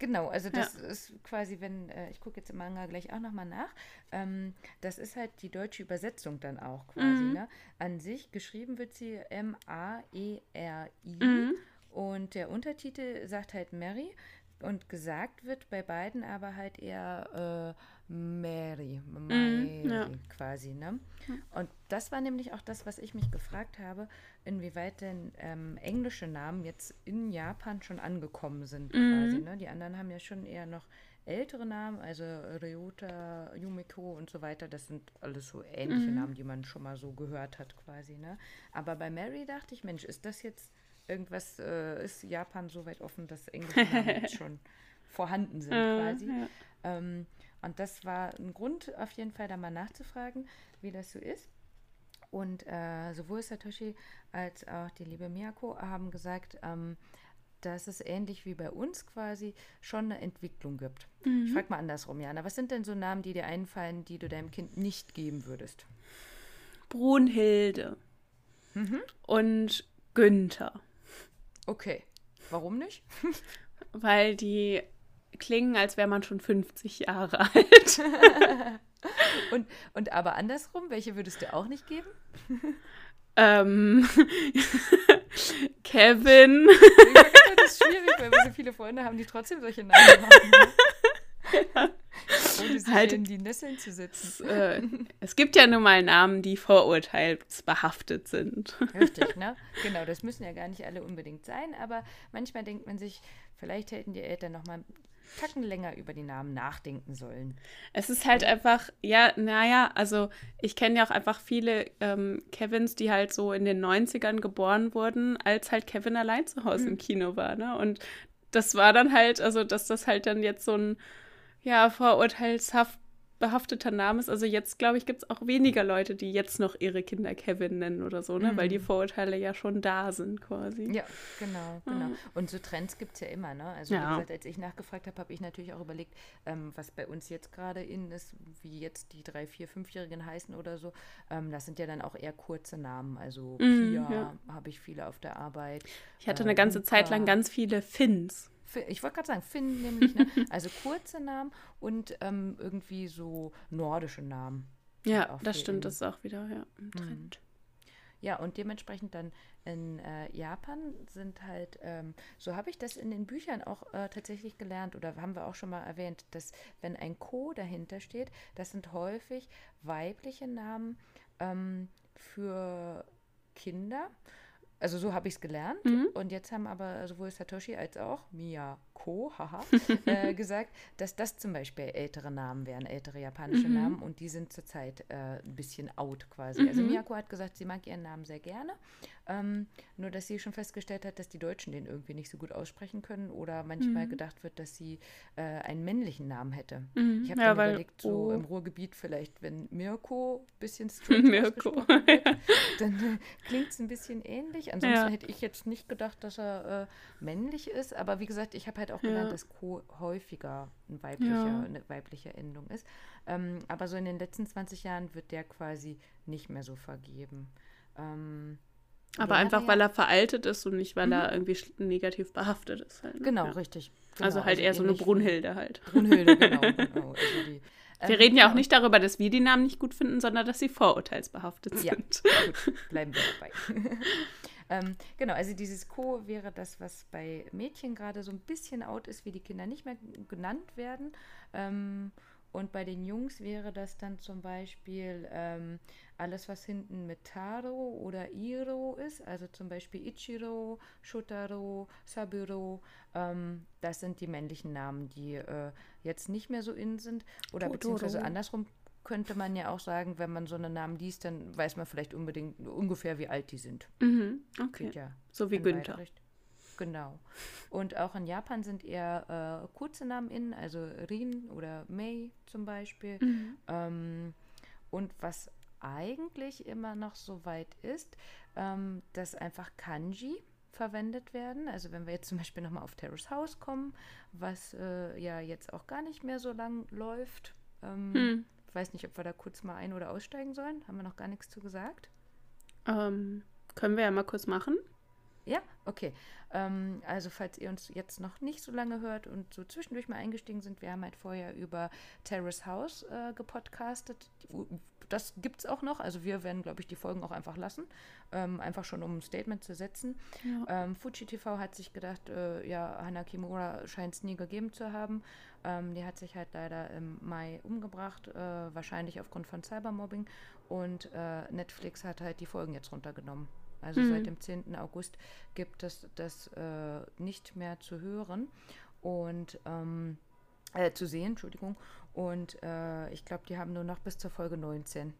Genau, also Ja. das ist quasi, wenn, äh, ich gucke jetzt im Manga gleich auch nochmal nach, ähm, das ist halt die deutsche Übersetzung dann auch quasi, Mhm. ne? An sich geschrieben wird sie M-A-E-R-I Mhm. und der Untertitel sagt halt Mary und gesagt wird bei beiden aber halt eher äh, Mary, Mary Mhm, ja. quasi, ne? Und das war nämlich auch das, was ich mich gefragt habe, inwieweit denn ähm, englische Namen jetzt in Japan schon angekommen sind, quasi. Mhm. Ne? Die anderen haben ja schon eher noch ältere Namen, also Ryota, Yumiko und so weiter. Das sind alles so ähnliche Mhm. Namen, die man schon mal so gehört hat, quasi. Ne? Aber bei Mary dachte ich, Mensch, ist das jetzt irgendwas, äh, ist Japan so weit offen, dass englische Namen jetzt schon vorhanden sind, Äh, quasi? ja. Ähm, und das war ein Grund, auf jeden Fall da mal nachzufragen, wie das so ist. Und äh, sowohl Satoshi als auch die liebe Miyako haben gesagt, ähm, dass es ähnlich wie bei uns quasi schon eine Entwicklung gibt. Mhm. Ich frage mal andersrum, Jana, was sind denn so Namen, die dir einfallen, die du deinem Kind nicht geben würdest? Brunhilde Mhm. und Günther. Okay, warum nicht? Weil die klingen, als wäre man schon 50 Jahre alt. Und, und aber andersrum, welche würdest du auch nicht geben? ähm, Kevin. Das ist schwierig, weil wir so viele Freunde haben, die trotzdem solche Namen haben. Ne? Ohne sich Halt- in die Nesseln zu setzen. äh, es gibt ja nun mal Namen, die vorurteilsbehaftet sind. Richtig, ne? Genau, das müssen ja gar nicht alle unbedingt sein, aber manchmal denkt man sich, vielleicht hätten die Eltern noch mal Tacken länger über die Namen nachdenken sollen. Es ist halt einfach, ja, naja, also ich kenne ja auch einfach viele ähm, Kevins, die halt so in den 90ern geboren wurden, als halt Kevin allein zu Hause im Kino war, ne? Und das war dann halt, also dass das halt dann jetzt so ein, ja, vorurteilshaft behafteter Name ist. Also jetzt, glaube ich, gibt es auch weniger Leute, die jetzt noch ihre Kinder Kevin nennen oder so, ne? Weil die Vorurteile ja schon da sind quasi. Ja, genau, genau. Und so Trends gibt es ja immer, ne? Also Ja. wie gesagt, als ich nachgefragt habe, habe ich natürlich auch überlegt, ähm, was bei uns jetzt gerade in ist, wie jetzt die drei, vier, fünfjährigen heißen oder so. Ähm, das sind ja dann auch eher kurze Namen. Also Mhm, Pia ja. habe ich viele auf der Arbeit. Ich hatte Äh, eine ganze Zeit lang ganz viele Finns. Ich wollte gerade sagen, Finn nämlich, ne? also kurze Namen und ähm, irgendwie so nordische Namen. Ja, auch das stimmt, das ist auch wieder ja, ein Trend. Ja, und dementsprechend dann in äh, Japan sind halt, ähm, so habe ich das in den Büchern auch äh, tatsächlich gelernt oder haben wir auch schon mal erwähnt, dass wenn ein Ko dahinter steht, das sind häufig weibliche Namen ähm, für Kinder. Also so habe ich es gelernt. Mhm. Und jetzt haben aber sowohl Satoshi als auch Emiko, haha, äh, gesagt, dass das zum Beispiel ältere Namen wären, ältere japanische mhm. Namen und die sind zurzeit äh, ein bisschen out quasi. Also mhm. Also Miyako hat gesagt, sie mag ihren Namen sehr gerne, ähm, nur dass sie schon festgestellt hat, dass die Deutschen den irgendwie nicht so gut aussprechen können oder manchmal mhm. gedacht wird, dass sie äh, einen männlichen Namen hätte. Mhm. Ich habe ja, dann überlegt, so oh. im Ruhrgebiet vielleicht, wenn Mirko ein bisschen straight Mirko. wird, dann äh, klingt es ein bisschen ähnlich. Ansonsten ja. hätte ich jetzt nicht gedacht, dass er äh, männlich ist, aber wie gesagt, ich habe halt auch gelernt, ja. dass Co häufiger ein weiblicher, eine weibliche Endung ist. Ähm, aber so in den letzten 20 Jahren wird der quasi nicht mehr so vergeben. Ähm, aber einfach, weil er veraltet ist und nicht, weil mhm. er irgendwie negativ behaftet ist. Halt, ne? Genau, ja. richtig. Genau, also halt also eher so eine Brunhilde halt. Brunhilde, genau. genau. Also die, wir ähm, reden ja auch nicht darüber, dass wir die Namen nicht gut finden, sondern dass sie vorurteilsbehaftet sind. Ja, gut, bleiben wir dabei. ähm, genau, also dieses Co wäre das, was bei Mädchen gerade so ein bisschen out ist, wie die Kinder nicht mehr genannt werden. Ähm, und bei den Jungs wäre das dann zum Beispiel ähm, alles, was hinten mit Taro oder Iro ist, also zum Beispiel Ichiro, Shotaro, Saburo, ähm, das sind die männlichen Namen, die äh, jetzt nicht mehr so in sind. Oder Totoro. beziehungsweise andersrum könnte man ja auch sagen, wenn man so einen Namen liest, dann weiß man vielleicht unbedingt ungefähr, wie alt die sind. Mhm, okay. Ja so wie Günther. Genau. Und auch in Japan sind eher äh, kurze Namen in, also Rin oder Mei zum Beispiel. Mhm. Ähm, und was eigentlich immer noch so weit ist, ähm, dass einfach Kanji verwendet werden. Also wenn wir jetzt zum Beispiel nochmal auf Terrace House kommen, was äh, ja jetzt auch gar nicht mehr so lang läuft. Ähm, hm. Ich weiß nicht, ob wir da kurz mal ein- oder aussteigen sollen. Haben wir noch gar nichts zu gesagt? Ähm, können wir ja mal kurz machen. Ja, okay. Ähm, also falls ihr uns jetzt noch nicht so lange hört und so zwischendurch mal eingestiegen sind, wir haben halt vorher über Terrace House äh, gepodcastet. Das gibt es auch noch. Also wir werden, glaube ich, die Folgen auch einfach lassen. Ähm, einfach schon, um ein Statement zu setzen. Ja. Ähm, Fuji TV hat sich gedacht, äh, ja, Hana Kimura scheint es nie gegeben zu haben. Ähm, die hat sich halt leider im Mai umgebracht, äh, wahrscheinlich aufgrund von Cybermobbing. Und äh, Netflix hat halt die Folgen jetzt runtergenommen. Also mhm. seit dem 10. August gibt es das äh, nicht mehr zu hören und ähm, äh, zu sehen, Entschuldigung. Und äh, ich glaube, die haben nur noch bis zur Folge 19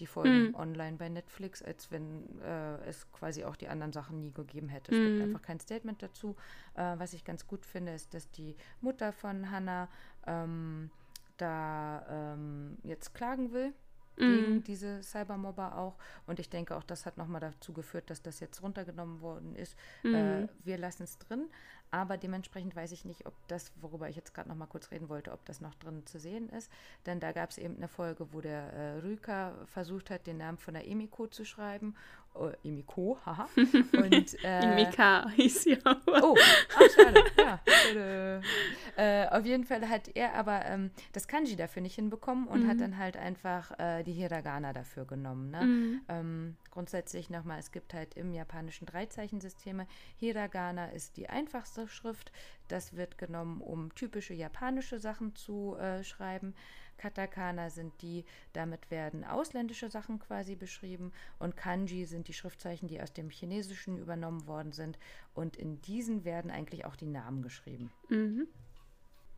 die Folgen mhm. online bei Netflix, als wenn äh, es quasi auch die anderen Sachen nie gegeben hätte. Es mhm. gibt einfach kein Statement dazu. Äh, was ich ganz gut finde, ist, dass die Mutter von Hannah ähm, da ähm, jetzt klagen will gegen mm. diese Cybermobber auch. Und ich denke auch, das hat nochmal dazu geführt, dass das jetzt runtergenommen worden ist. Mm. Äh, wir lassen es drin, aber dementsprechend weiß ich nicht, ob das, worüber ich jetzt gerade nochmal kurz reden wollte, ob das noch drin zu sehen ist. Denn da gab es eben eine Folge, wo der äh, Rüka versucht hat, den Namen von der Emiko zu schreiben äh, Imiko, haha. Und, äh, Imika hieß sie auch. Oh, ach, schade. Ja. äh, auf jeden Fall hat er aber ähm, das Kanji dafür nicht hinbekommen und mhm. hat dann halt einfach äh, die Hiragana dafür genommen. Ne? Mhm. Ähm, grundsätzlich nochmal, es gibt halt im japanischen Dreizeichensysteme. Hiragana ist die einfachste Schrift. Das wird genommen, um typische japanische Sachen zu äh, schreiben. Katakana sind die, damit werden ausländische Sachen quasi beschrieben und Kanji sind die Schriftzeichen, die aus dem Chinesischen übernommen worden sind und in diesen werden eigentlich auch die Namen geschrieben. Mhm.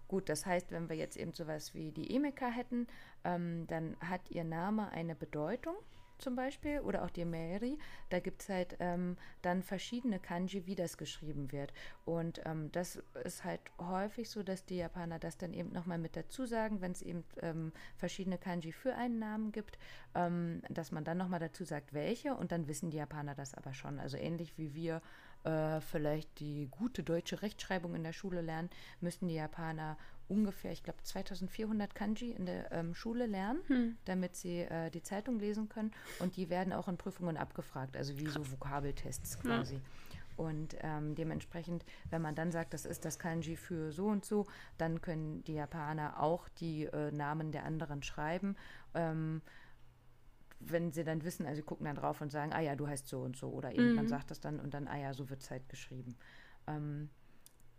Gut, das heißt, wenn wir jetzt eben sowas wie die Emeka hätten, ähm, dann hat ihr Name eine Bedeutung zum Beispiel oder auch die Meri, da gibt es halt ähm, dann verschiedene Kanji, wie das geschrieben wird. Und ähm, das ist halt häufig so, dass die Japaner das dann eben nochmal mit dazu sagen, wenn es eben ähm, verschiedene Kanji für einen Namen gibt, ähm, dass man dann nochmal dazu sagt, welche und dann wissen die Japaner das aber schon. Also ähnlich wie wir äh, vielleicht die gute deutsche Rechtschreibung in der Schule lernen, müssen die Japaner ungefähr, ich glaube, 2400 Kanji in der ähm, Schule lernen, hm. damit sie äh, die Zeitung lesen können. Und die werden auch in Prüfungen abgefragt, also wie so Vokabeltests quasi. Ja. Und ähm, dementsprechend, wenn man dann sagt, das ist das Kanji für so und so, dann können die Japaner auch die äh, Namen der anderen schreiben. Ähm, wenn sie dann wissen, also sie gucken dann drauf und sagen, ah ja, du heißt so und so. Oder eben mhm. man sagt das dann und dann, ah ja, so wird es halt geschrieben. Ähm,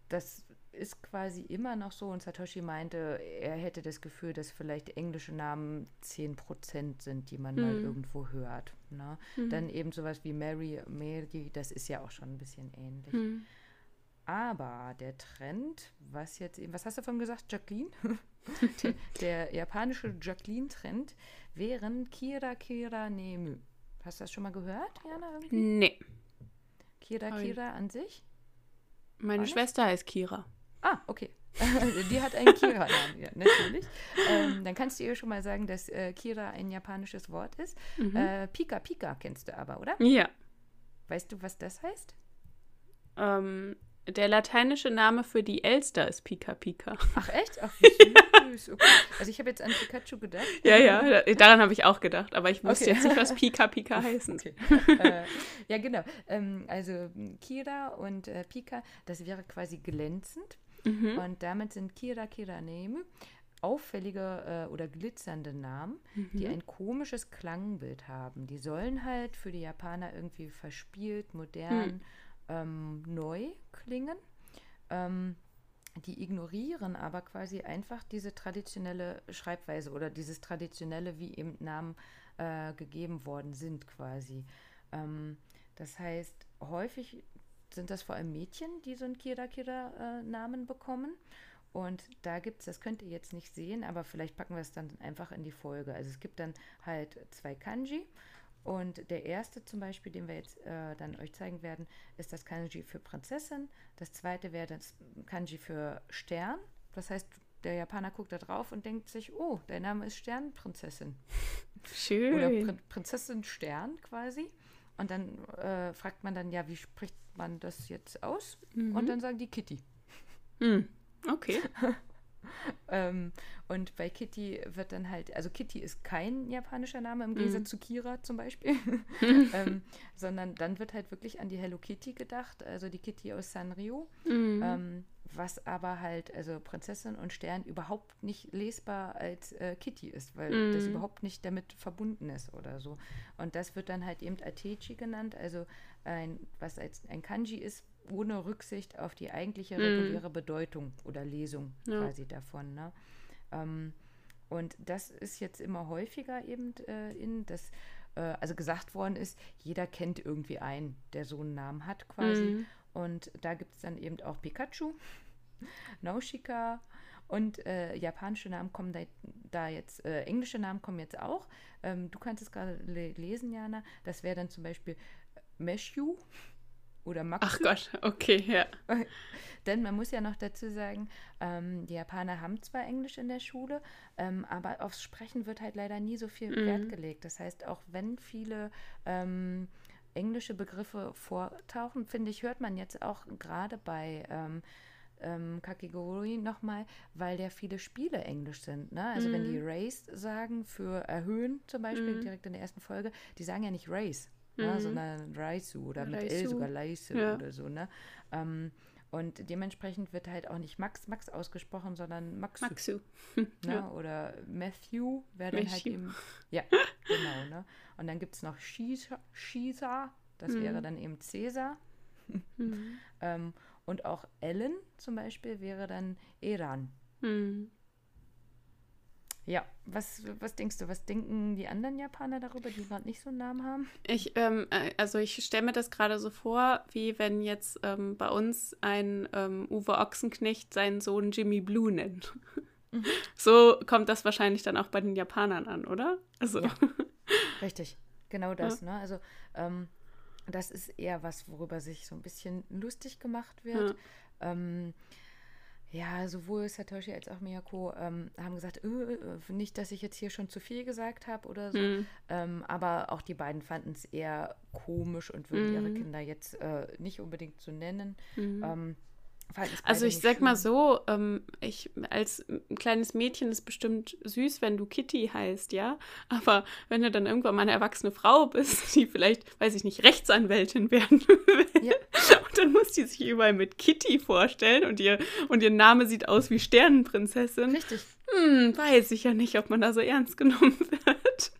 das ist quasi immer noch so und Satoshi meinte, er hätte das Gefühl, dass vielleicht englische Namen 10% sind, die man mhm. mal irgendwo hört. Ne? Mhm. Dann eben sowas wie Mary, Mary, das ist ja auch schon ein bisschen ähnlich. Mhm. aber der Trend, was jetzt eben, was hast du davon gesagt, Jacqueline? der, der japanische Jacqueline-Trend wären Kira Kira Nemu. Hast du das schon mal gehört, Jana? Irgendwie? Nee. Kira Kira an sich? Meine? Schwester heißt Kira. Ah, okay. Die hat einen Kira-Namen, ja, natürlich. Ähm, dann kannst du ihr schon mal sagen, dass äh, Kira ein japanisches Wort ist. Mhm. Äh, Pika Pika kennst du aber, oder? Ja. Weißt du, was das heißt? Ähm, der lateinische Name für die Elster ist Pika Pika. Ach echt? Ach, wie süß. Okay. Also ich habe jetzt an Pikachu gedacht. Ja, ja, da- daran habe ich auch gedacht, aber ich wusste Okay. jetzt nicht, was Pika Pika heißen. Okay. äh, ja, genau. Ähm, also Kira und äh, Pika, das wäre quasi glänzend. Mhm. Und damit sind Kira Kira Neme auffällige äh, oder glitzernde Namen, die ein komisches Klangbild haben. Die sollen halt für die Japaner irgendwie verspielt, modern, ähm, neu klingen. Ähm, die ignorieren aber quasi einfach diese traditionelle Schreibweise oder dieses traditionelle, wie eben Namen äh, gegeben worden sind quasi. Ähm, das heißt, häufig sind das vor allem Mädchen, die so einen Kira-Kira-Namen bekommen. Und da gibt es, das könnt ihr jetzt nicht sehen, aber vielleicht packen wir es dann einfach in die Folge. Also es gibt dann halt zwei Kanji. Und der erste zum Beispiel, den wir jetzt äh, dann euch zeigen werden, ist das Kanji für Prinzessin. Das zweite wäre das Kanji für Stern. Das heißt, der Japaner guckt da drauf und denkt sich, oh, dein Name ist Sternprinzessin. Oder Schön. Prin Prinzessin Stern quasi. Und dann äh, fragt man dann, ja, wie spricht man das jetzt aus? Und dann sagen die Kitty. Hm. Okay. Ähm, und bei Kitty wird dann halt, also Kitty ist kein japanischer Name im Gegensatz zu Kira zum Beispiel, ähm, sondern dann wird halt wirklich an die Hello Kitty gedacht, also die Kitty aus Sanrio, Mhm. ähm, was aber halt, also Prinzessin und Stern überhaupt nicht lesbar als äh, Kitty ist, weil das überhaupt nicht damit verbunden ist oder so. Und das wird dann halt eben Atechi genannt, also ein, was als ein Kanji ist, ohne Rücksicht auf die eigentliche reguläre Bedeutung oder Lesung Ja. quasi davon. Ne? Ähm, und das ist jetzt immer häufiger eben äh, in, dass äh, also gesagt worden ist, jeder kennt irgendwie einen, der so einen Namen hat quasi. Mhm. Und da gibt es dann eben auch Pikachu, Naushika und äh, japanische Namen kommen da, da jetzt, äh, englische Namen kommen jetzt auch. Ähm, du kannst es gerade le lesen, Jana. Das wäre dann zum Beispiel Meshu oder Maxu. Ach Gott, okay, ja. Denn man muss ja noch dazu sagen, ähm, die Japaner haben zwar Englisch in der Schule, ähm, aber aufs Sprechen wird halt leider nie so viel Wert gelegt. Das heißt, auch wenn viele ähm, englische Begriffe vortauchen, finde ich, hört man jetzt auch gerade bei ähm, ähm, Kakigori nochmal, weil ja viele Spiele englisch sind. Ne? Also wenn die Race sagen für erhöhen zum Beispiel, direkt in der ersten Folge, die sagen ja nicht Race, ne? sondern Raisu oder mit L Raisu. sogar Leise Ja. oder so. Ne? Ähm, und dementsprechend wird halt auch nicht Max Max ausgesprochen, sondern Maxu. Maxu. Ne? Ja. Oder Matthew wäre dann halt eben. Ja, genau. Ne? Und dann gibt es noch Shisa, Shisa das Mhm. wäre dann eben Cäsar. ähm, und auch Ellen zum Beispiel wäre dann Eran. Hm. Ja, was, was denkst du, was denken die anderen Japaner darüber, die gerade nicht so einen Namen haben? Ich, ähm, äh, also ich stelle mir das gerade so vor, wie wenn jetzt ähm, bei uns ein ähm, Uwe Ochsenknecht seinen Sohn Jimmy Blue nennt. So kommt das wahrscheinlich dann auch bei den Japanern an, oder? Also, Ja. Richtig, genau das. Ne? Also ähm, das ist eher was, worüber sich so ein bisschen lustig gemacht wird. Ähm, ja, sowohl Satoshi als auch Miyako ähm, haben gesagt, äh, äh, nicht, dass ich jetzt hier schon zu viel gesagt habe oder so. hm. Ähm, aber auch die beiden fanden es eher komisch und würden ihre Mhm. Kinder jetzt äh, nicht unbedingt so nennen. Ähm, fallen's Also ich sag mal schön. so, ähm, ich als ein kleines Mädchen ist bestimmt süß, wenn du Kitty heißt, ja. Aber wenn du dann irgendwann mal eine erwachsene Frau bist, die vielleicht, weiß ich nicht, Rechtsanwältin werden will, Ja. und dann muss die sich überall mit Kitty vorstellen und ihr und ihr Name sieht aus wie Sternenprinzessin. Richtig, Hm, weiß ich ja nicht, ob man da so ernst genommen wird.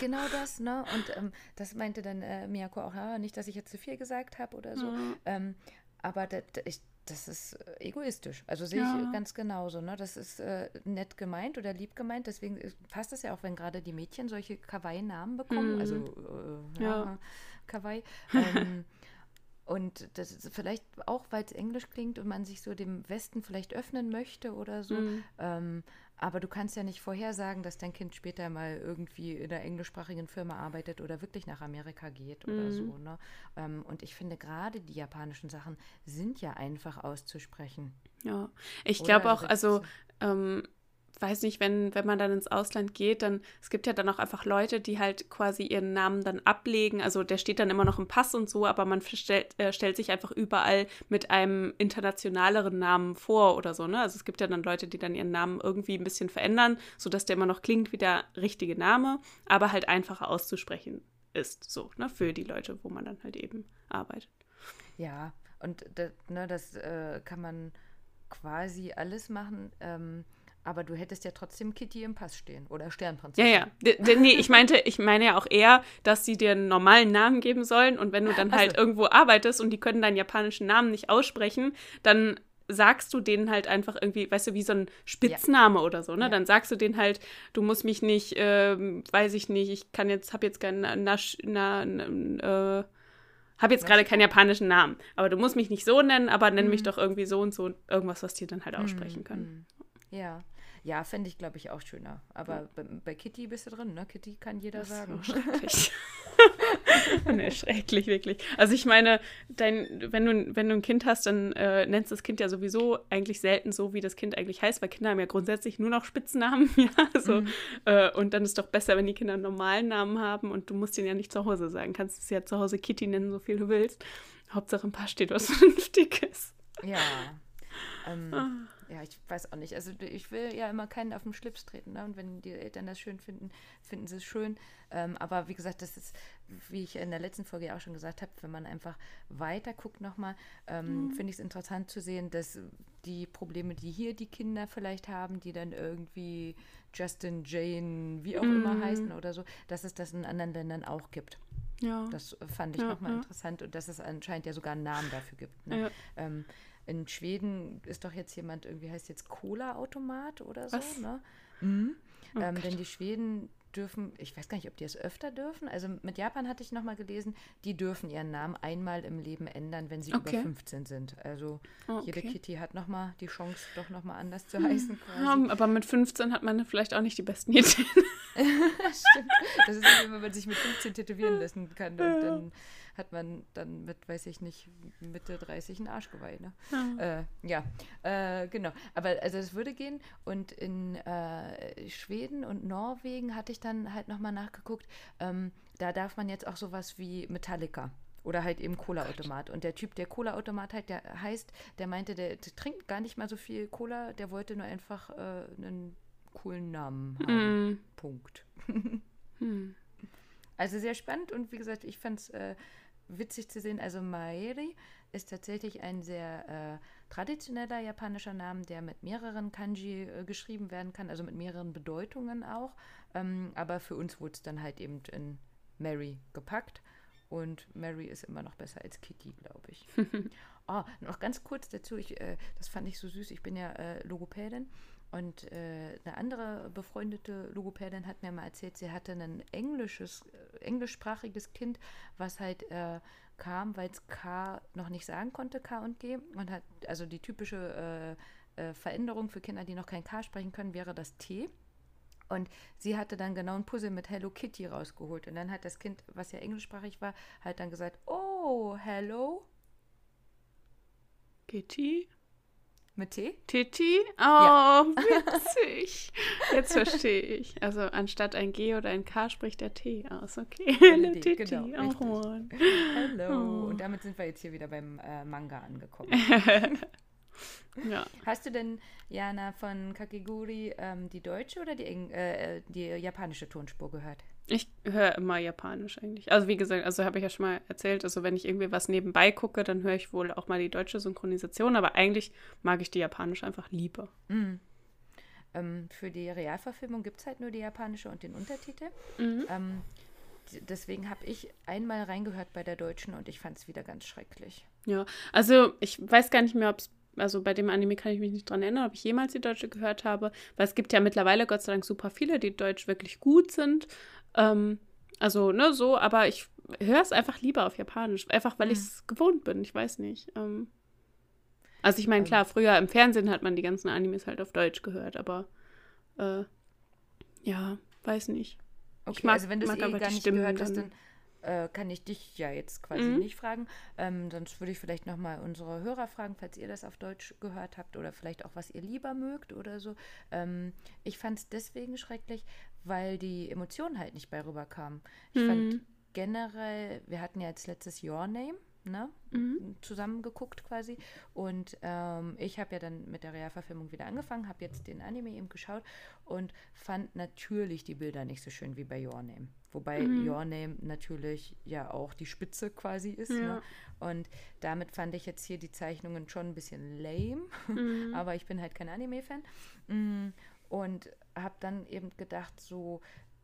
genau das, ne? Und ähm, das meinte dann äh, Miyako auch, ja, nicht, dass ich jetzt zu viel gesagt habe oder so. Ja. Ähm, aber das, ich, das ist äh, egoistisch. Also sehe Ja. ich ganz genauso. Ne? Das ist äh, nett gemeint oder lieb gemeint. Deswegen ist- passt es ja auch, wenn gerade die Mädchen solche Kawaii-Namen bekommen. Mhm. Also äh, ja, Ja. Kawaii. Ähm, und das ist vielleicht auch, weil es Englisch klingt und man sich so dem Westen vielleicht öffnen möchte oder so. Mhm. Ähm, aber du kannst ja nicht vorhersagen, dass dein Kind später mal irgendwie in einer englischsprachigen Firma arbeitet oder wirklich nach Amerika geht oder Mhm. so. Ne? Ähm, und ich finde gerade die japanischen Sachen sind ja einfach auszusprechen. Ja, ich glaube auch, also, ähm, weiß nicht, wenn, wenn man dann ins Ausland geht, dann, es gibt ja dann auch einfach Leute, die halt quasi ihren Namen dann ablegen. Also der steht dann immer noch im Pass und so, aber man stellt, äh, stellt sich einfach überall mit einem internationaleren Namen vor oder so, ne? Also es gibt ja dann Leute, die dann ihren Namen irgendwie ein bisschen verändern, sodass der immer noch klingt wie der richtige Name, aber halt einfacher auszusprechen ist, so, ne? Für die Leute, wo man dann halt eben arbeitet. Ja, und das, ne, das äh, kann man quasi alles machen. Ähm, aber du hättest ja trotzdem Kitty im Pass stehen oder Ja, Sternprinzessin. ja. D d- nee, ich meinte, ich meine ja auch eher, dass sie dir einen normalen Namen geben sollen und wenn du dann halt so. irgendwo arbeitest und die können deinen japanischen Namen nicht aussprechen, dann sagst du denen halt einfach irgendwie, weißt du, wie so ein Spitzname oder so, ne? Ja. Dann sagst du denen halt, du musst mich nicht, ähm, weiß ich nicht, ich kann jetzt, hab jetzt keinen Nasch, na, na, äh, hab jetzt gerade keinen japanischen Namen, aber du musst mich nicht so nennen, aber nenn mich Mhm. doch irgendwie so und so, irgendwas, was die dann halt aussprechen Mm, können. Ja, ja, fände ich, glaube ich, auch schöner. Aber bei, bei Kitty bist du drin, ne? Kitty kann jeder Das sagen. so schrecklich. nee, schrecklich, wirklich. Also ich meine, dein, wenn, du, wenn du ein Kind hast, dann äh, nennst du das Kind ja sowieso eigentlich selten so, wie das Kind eigentlich heißt, weil Kinder haben ja grundsätzlich nur noch Spitznamen. Ja, so. Mhm. äh, und dann ist doch besser, wenn die Kinder einen normalen Namen haben und du musst den ja nicht zu Hause sagen. Kannst es ja zu Hause Kitty nennen, so viel du willst. Hauptsache im Pass steht was Vernünftiges. Ja. Ähm, Ah. Ja, ich weiß auch nicht. Also ich will ja immer keinen auf den Schlips treten. Ne? Und wenn die Eltern das schön finden, finden sie es schön. Ähm, aber wie gesagt, das ist, wie ich in der letzten Folge ja auch schon gesagt habe, wenn man einfach weiter guckt nochmal, ähm, finde ich es interessant zu sehen, dass die Probleme, die hier die Kinder vielleicht haben, die dann irgendwie Justin, Jane, wie auch immer Mhm. heißen oder so, dass es das in anderen Ländern auch gibt. Ja. Das fand ich Ja, nochmal ja. interessant und dass es anscheinend ja sogar einen Namen dafür gibt. Ne? Ja. Ähm, in Schweden ist doch jetzt jemand, irgendwie heißt jetzt Cola-Automat oder so, Was? ne? Mhm. Oh ähm, denn die Schweden dürfen, ich weiß gar nicht, ob die es öfter dürfen. Also mit Japan hatte ich nochmal gelesen, die dürfen ihren Namen einmal im Leben ändern, wenn sie Okay. über 15 sind. Also Oh, jede okay. Kitty hat nochmal die Chance, doch nochmal anders zu heißen quasi. Ja, aber mit 15 hat man vielleicht auch nicht die besten Ideen. Stimmt. Das ist wie wenn man sich mit 15 tätowieren lassen kann und dann hat man dann mit, weiß ich nicht, Mitte 30 ein Arschgeweih. Ne? Ja. Äh, ja, äh, genau. Aber also es würde gehen. Und in äh, Schweden und Norwegen hatte ich dann halt nochmal nachgeguckt. Ähm, da darf man jetzt auch sowas wie Metallica. Oder halt eben Cola-Automat. Und der Typ, der Cola-Automat halt, der heißt, der meinte, der, der trinkt gar nicht mal so viel Cola, der wollte nur einfach äh, einen coolen Namen haben. Mm. Punkt. Hm. Also sehr spannend und wie gesagt, ich fand es äh, witzig zu sehen. Also Maeri ist tatsächlich ein sehr äh, traditioneller japanischer Name, der mit mehreren Kanji äh, geschrieben werden kann, also mit mehreren Bedeutungen auch. Ähm, aber für uns wurde es dann halt eben in Mary gepackt. Und Mary ist immer noch besser als Kitty, glaube ich. oh, noch ganz kurz dazu, ich, äh, das fand ich so süß. Ich bin ja äh, Logopädin und äh, eine andere befreundete Logopädin hat mir mal erzählt, sie hatte ein englisches, äh, englischsprachiges Kind, was halt äh, kam, weil es K noch nicht sagen konnte, K und G. Und hat, also die typische äh, äh, Veränderung für Kinder, die noch kein K sprechen können, wäre das T. Und sie hatte dann genau ein Puzzle mit Hello Kitty rausgeholt. Und dann hat das Kind, was ja englischsprachig war, halt dann gesagt, oh, hello, Kitty? Mit T. Titi? Oh, Ja. witzig. Jetzt verstehe ich. Also anstatt ein G oder ein K spricht der T aus. Okay. D, Titi. genau, oh. Hello. Oh. Und damit sind wir jetzt hier wieder beim äh, Manga angekommen. ja. Hast du denn, Jana, von Kakeguri ähm, die deutsche oder die, Eng äh, die japanische Tonspur gehört? Ich höre immer Japanisch eigentlich. Also wie gesagt, also habe ich ja schon mal erzählt, also wenn ich irgendwie was nebenbei gucke, dann höre ich wohl auch mal die deutsche Synchronisation, aber eigentlich mag ich die japanische einfach lieber. Mhm. Ähm, für die Realverfilmung gibt es halt nur die japanische und den Untertitel. Mhm. Ähm, deswegen habe ich einmal reingehört bei der deutschen und ich fand es wieder ganz schrecklich. Ja, also ich weiß gar nicht mehr, ob es, also bei dem Anime kann ich mich nicht dran erinnern, ob ich jemals die deutsche gehört habe, weil es gibt ja mittlerweile Gott sei Dank super viele, die deutsch wirklich gut sind. Ähm, also, ne, so, aber ich höre es einfach lieber auf Japanisch. Einfach, weil Mhm. ich es gewohnt bin. Ich weiß nicht. Ähm, also ich meine, Ähm. klar, früher im Fernsehen hat man die ganzen Animes halt auf Deutsch gehört, aber äh, ja, weiß nicht. Okay, mag- also wenn du es eh gar die nicht Stimmen gehört hast, dann. Äh, kann ich dich ja jetzt quasi Mhm. nicht fragen. Ähm, sonst würde ich vielleicht nochmal unsere Hörer fragen, falls ihr das auf Deutsch gehört habt oder vielleicht auch, was ihr lieber mögt oder so. Ähm, ich fand es deswegen schrecklich, weil die Emotionen halt nicht bei rüberkamen. Ich fand Mhm. generell, wir hatten ja jetzt letztes Your Name, ne? Mhm. zusammen geguckt quasi. Und ähm, ich habe ja dann mit der Realverfilmung wieder angefangen, habe jetzt den Anime eben geschaut und fand natürlich die Bilder nicht so schön wie bei Your Name. Wobei Mhm. Your Name natürlich ja auch die Spitze quasi ist. Ja. Ne? Und damit fand ich jetzt hier die Zeichnungen schon ein bisschen lame. Mhm. Aber ich bin halt kein Anime-Fan. Mm, Und habe dann eben gedacht, so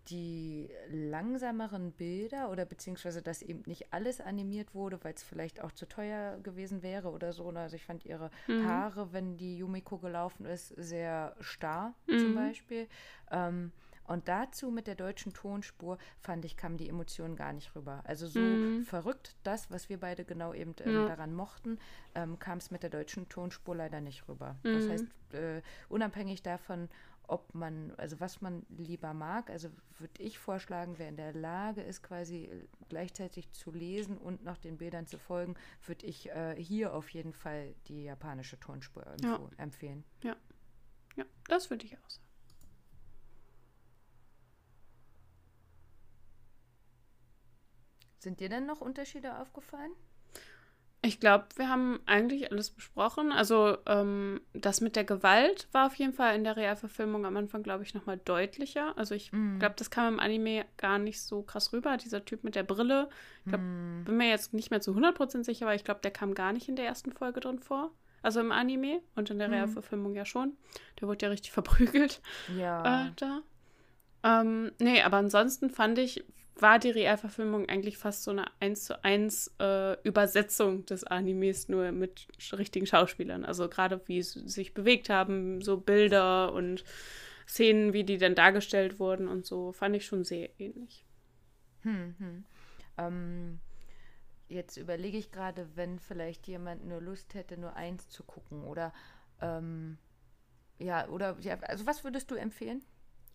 die langsameren Bilder oder beziehungsweise, dass eben nicht alles animiert wurde, weil es vielleicht auch zu teuer gewesen wäre oder so. ne? Also ich fand ihre Mhm. Haare, wenn die Yumiko gelaufen ist, sehr starr zum Mhm. Beispiel. Ähm, und dazu mit der deutschen Tonspur, fand ich, kam die Emotion gar nicht rüber. Also so Mhm. verrückt, das, was wir beide genau eben ähm, Ja. daran mochten, ähm, kam es mit der deutschen Tonspur leider nicht rüber. Das Mhm. heißt, äh, unabhängig davon, ob man, also was man lieber mag, also würde ich vorschlagen, wer in der Lage ist, quasi äh, gleichzeitig zu lesen und noch den Bildern zu folgen, würde ich äh, hier auf jeden Fall die japanische Tonspur Ja. empf empfehlen. Ja, das würde ich auch sagen. Sind dir denn noch Unterschiede aufgefallen? Ich glaube, wir haben eigentlich alles besprochen. Also ähm, das mit der Gewalt war auf jeden Fall in der Realverfilmung am Anfang, glaube ich, nochmal deutlicher. Also ich Mhm. glaube, das kam im Anime gar nicht so krass rüber. Dieser Typ mit der Brille. Ich glaub, Hm. bin mir jetzt nicht mehr zu 100% sicher, aber ich glaube, der kam gar nicht in der ersten Folge drin vor. Also im Anime und in der Mhm. Realverfilmung ja schon. Der wurde ja richtig verprügelt Ja. äh, da. Ähm, nee, aber ansonsten fand ich, war die Realverfilmung eigentlich fast so eine 1 zu 1 äh, Übersetzung des Animes, nur mit richtigen Schauspielern. Also gerade wie sie sich bewegt haben, so Bilder und Szenen, wie die dann dargestellt wurden und so, fand ich schon sehr ähnlich. Hm, hm. Ähm, jetzt überlege ich gerade, wenn vielleicht jemand nur Lust hätte, nur eins zu gucken oder ähm, ja, oder ja, also was würdest du empfehlen?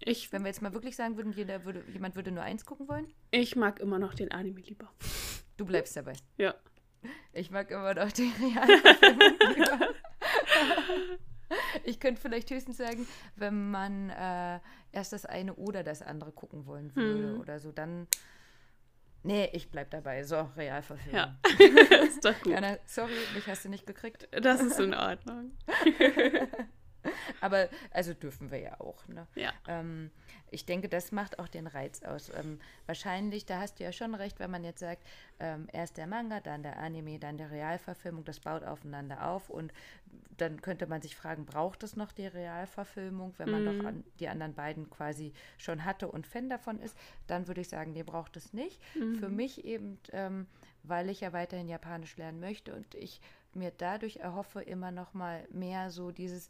Ich, Wenn wir jetzt mal wirklich sagen würden, jeder würde, jemand würde nur eins gucken wollen? ich mag immer noch den Anime lieber. Du bleibst dabei. Ja. Ich mag immer noch die Realverfilmung lieber. Ich könnte vielleicht höchstens sagen, wenn man äh, erst das eine oder das andere gucken wollen würde Hm. oder so, dann. Nee, ich bleib dabei. So, Realverfilmung. Ja. ist doch gut. Jana, sorry, mich hast du nicht gekriegt. Das ist in Ordnung. Aber also dürfen wir ja auch. Ne? Ja. Ähm, ich denke, das macht auch den Reiz aus. Ähm, wahrscheinlich, da hast du ja schon recht, wenn man jetzt sagt, ähm, erst der Manga, dann der Anime, dann der Realverfilmung, das baut aufeinander auf und dann könnte man sich fragen, braucht es noch die Realverfilmung, wenn man Mhm. doch an, die anderen beiden quasi schon hatte und Fan davon ist, dann würde ich sagen, nee, braucht es nicht. Für mich eben, ähm, weil ich ja weiterhin Japanisch lernen möchte und ich mir dadurch erhoffe, immer noch mal mehr so dieses,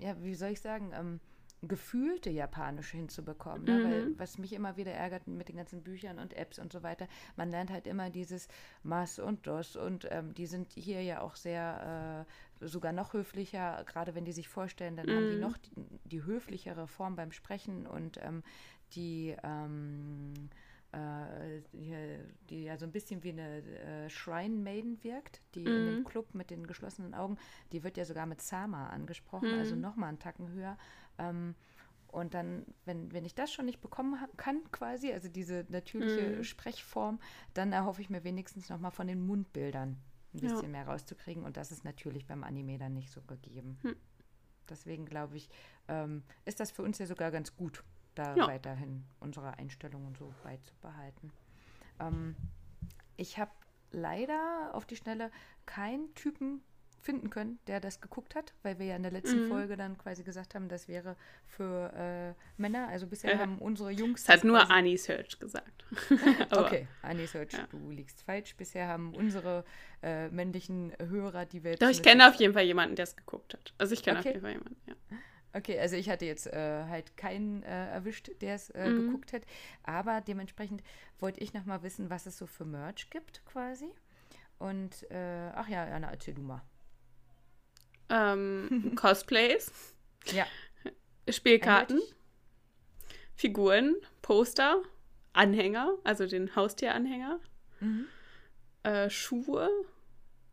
ja, wie soll ich sagen, ähm, gefühlte Japanisch hinzubekommen. Ne? Weil Mhm. was mich immer wieder ärgert mit den ganzen Büchern und Apps und so weiter, man lernt halt immer dieses Mas und Dos und ähm, die sind hier ja auch sehr, äh, sogar noch höflicher, gerade wenn die sich vorstellen, dann haben die Mhm. noch die, die höflichere Form beim Sprechen und ähm, die, ähm, äh, die, die ja so ein bisschen wie eine äh, Shrine Maiden wirkt, die in dem Mhm. Club mit den geschlossenen Augen, die wird ja sogar mit Sama angesprochen, also Mhm. nochmal einen Tacken höher. Ähm, und dann, wenn, wenn ich das schon nicht bekommen kann, quasi, also diese natürliche Mhm. Sprechform, dann erhoffe ich mir wenigstens nochmal von den Mundbildern ein Ja. bisschen mehr rauszukriegen. Und das ist natürlich beim Anime dann nicht so gegeben. Hm. Deswegen glaube ich, ähm, ist das für uns ja sogar ganz gut, da Ja. weiterhin unsere Einstellungen so beizubehalten. Ähm, ich habe leider auf die Schnelle keinen Typen finden können, der das geguckt hat, weil wir ja in der letzten Mhm. Folge dann quasi gesagt haben, das wäre für äh, Männer. Also bisher Ja. haben unsere Jungs. Das hat nur Annie Search gesagt. Okay, Annie Search, Ja. du liegst falsch. Bisher haben unsere äh, männlichen Hörer, die wir jetzt Doch, ich kenne auf jeden Fall jemanden, der es geguckt hat. Also ich kenne Okay. auf jeden Fall jemanden, ja. Okay, also ich hatte jetzt äh, halt keinen äh, erwischt, der es äh, Mhm. geguckt hat. Aber dementsprechend wollte ich noch mal wissen, was es so für Merch gibt quasi. Und, äh, ach ja, Anna, erzähl du mal. Ähm, Cosplays, Ja. Spielkarten, Eindeutig. Figuren, Poster, Anhänger, also den Haustieranhänger, Mhm. äh, Schuhe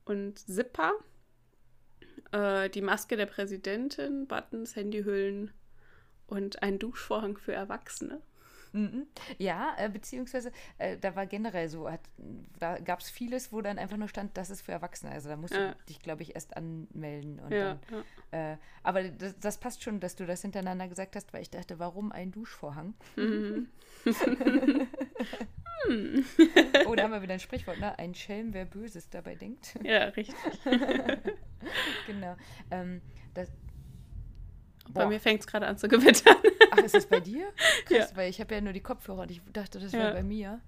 und Zipper, äh, die Maske der Präsidentin, Buttons, Handyhüllen und ein Duschvorhang für Erwachsene. Mhm. Ja, äh, beziehungsweise äh, da war generell so, hat, da gab es vieles, wo dann einfach nur stand, das ist für Erwachsene. Also da musst du Ja. dich, glaube ich, erst anmelden. Und Ja, dann, äh, aber das, das passt schon, dass du das hintereinander gesagt hast, weil ich dachte, warum ein Duschvorhang? Mhm. Oh, da haben wir wieder ein Sprichwort, ne? Ein Schelm, wer Böses dabei denkt. ja, richtig. genau. Ähm, das, Bei mir fängt es gerade an zu gewittern. ach, ist das bei dir? Krass, Ja. weil ich habe ja nur die Kopfhörer und ich dachte, das Ja. wäre bei mir.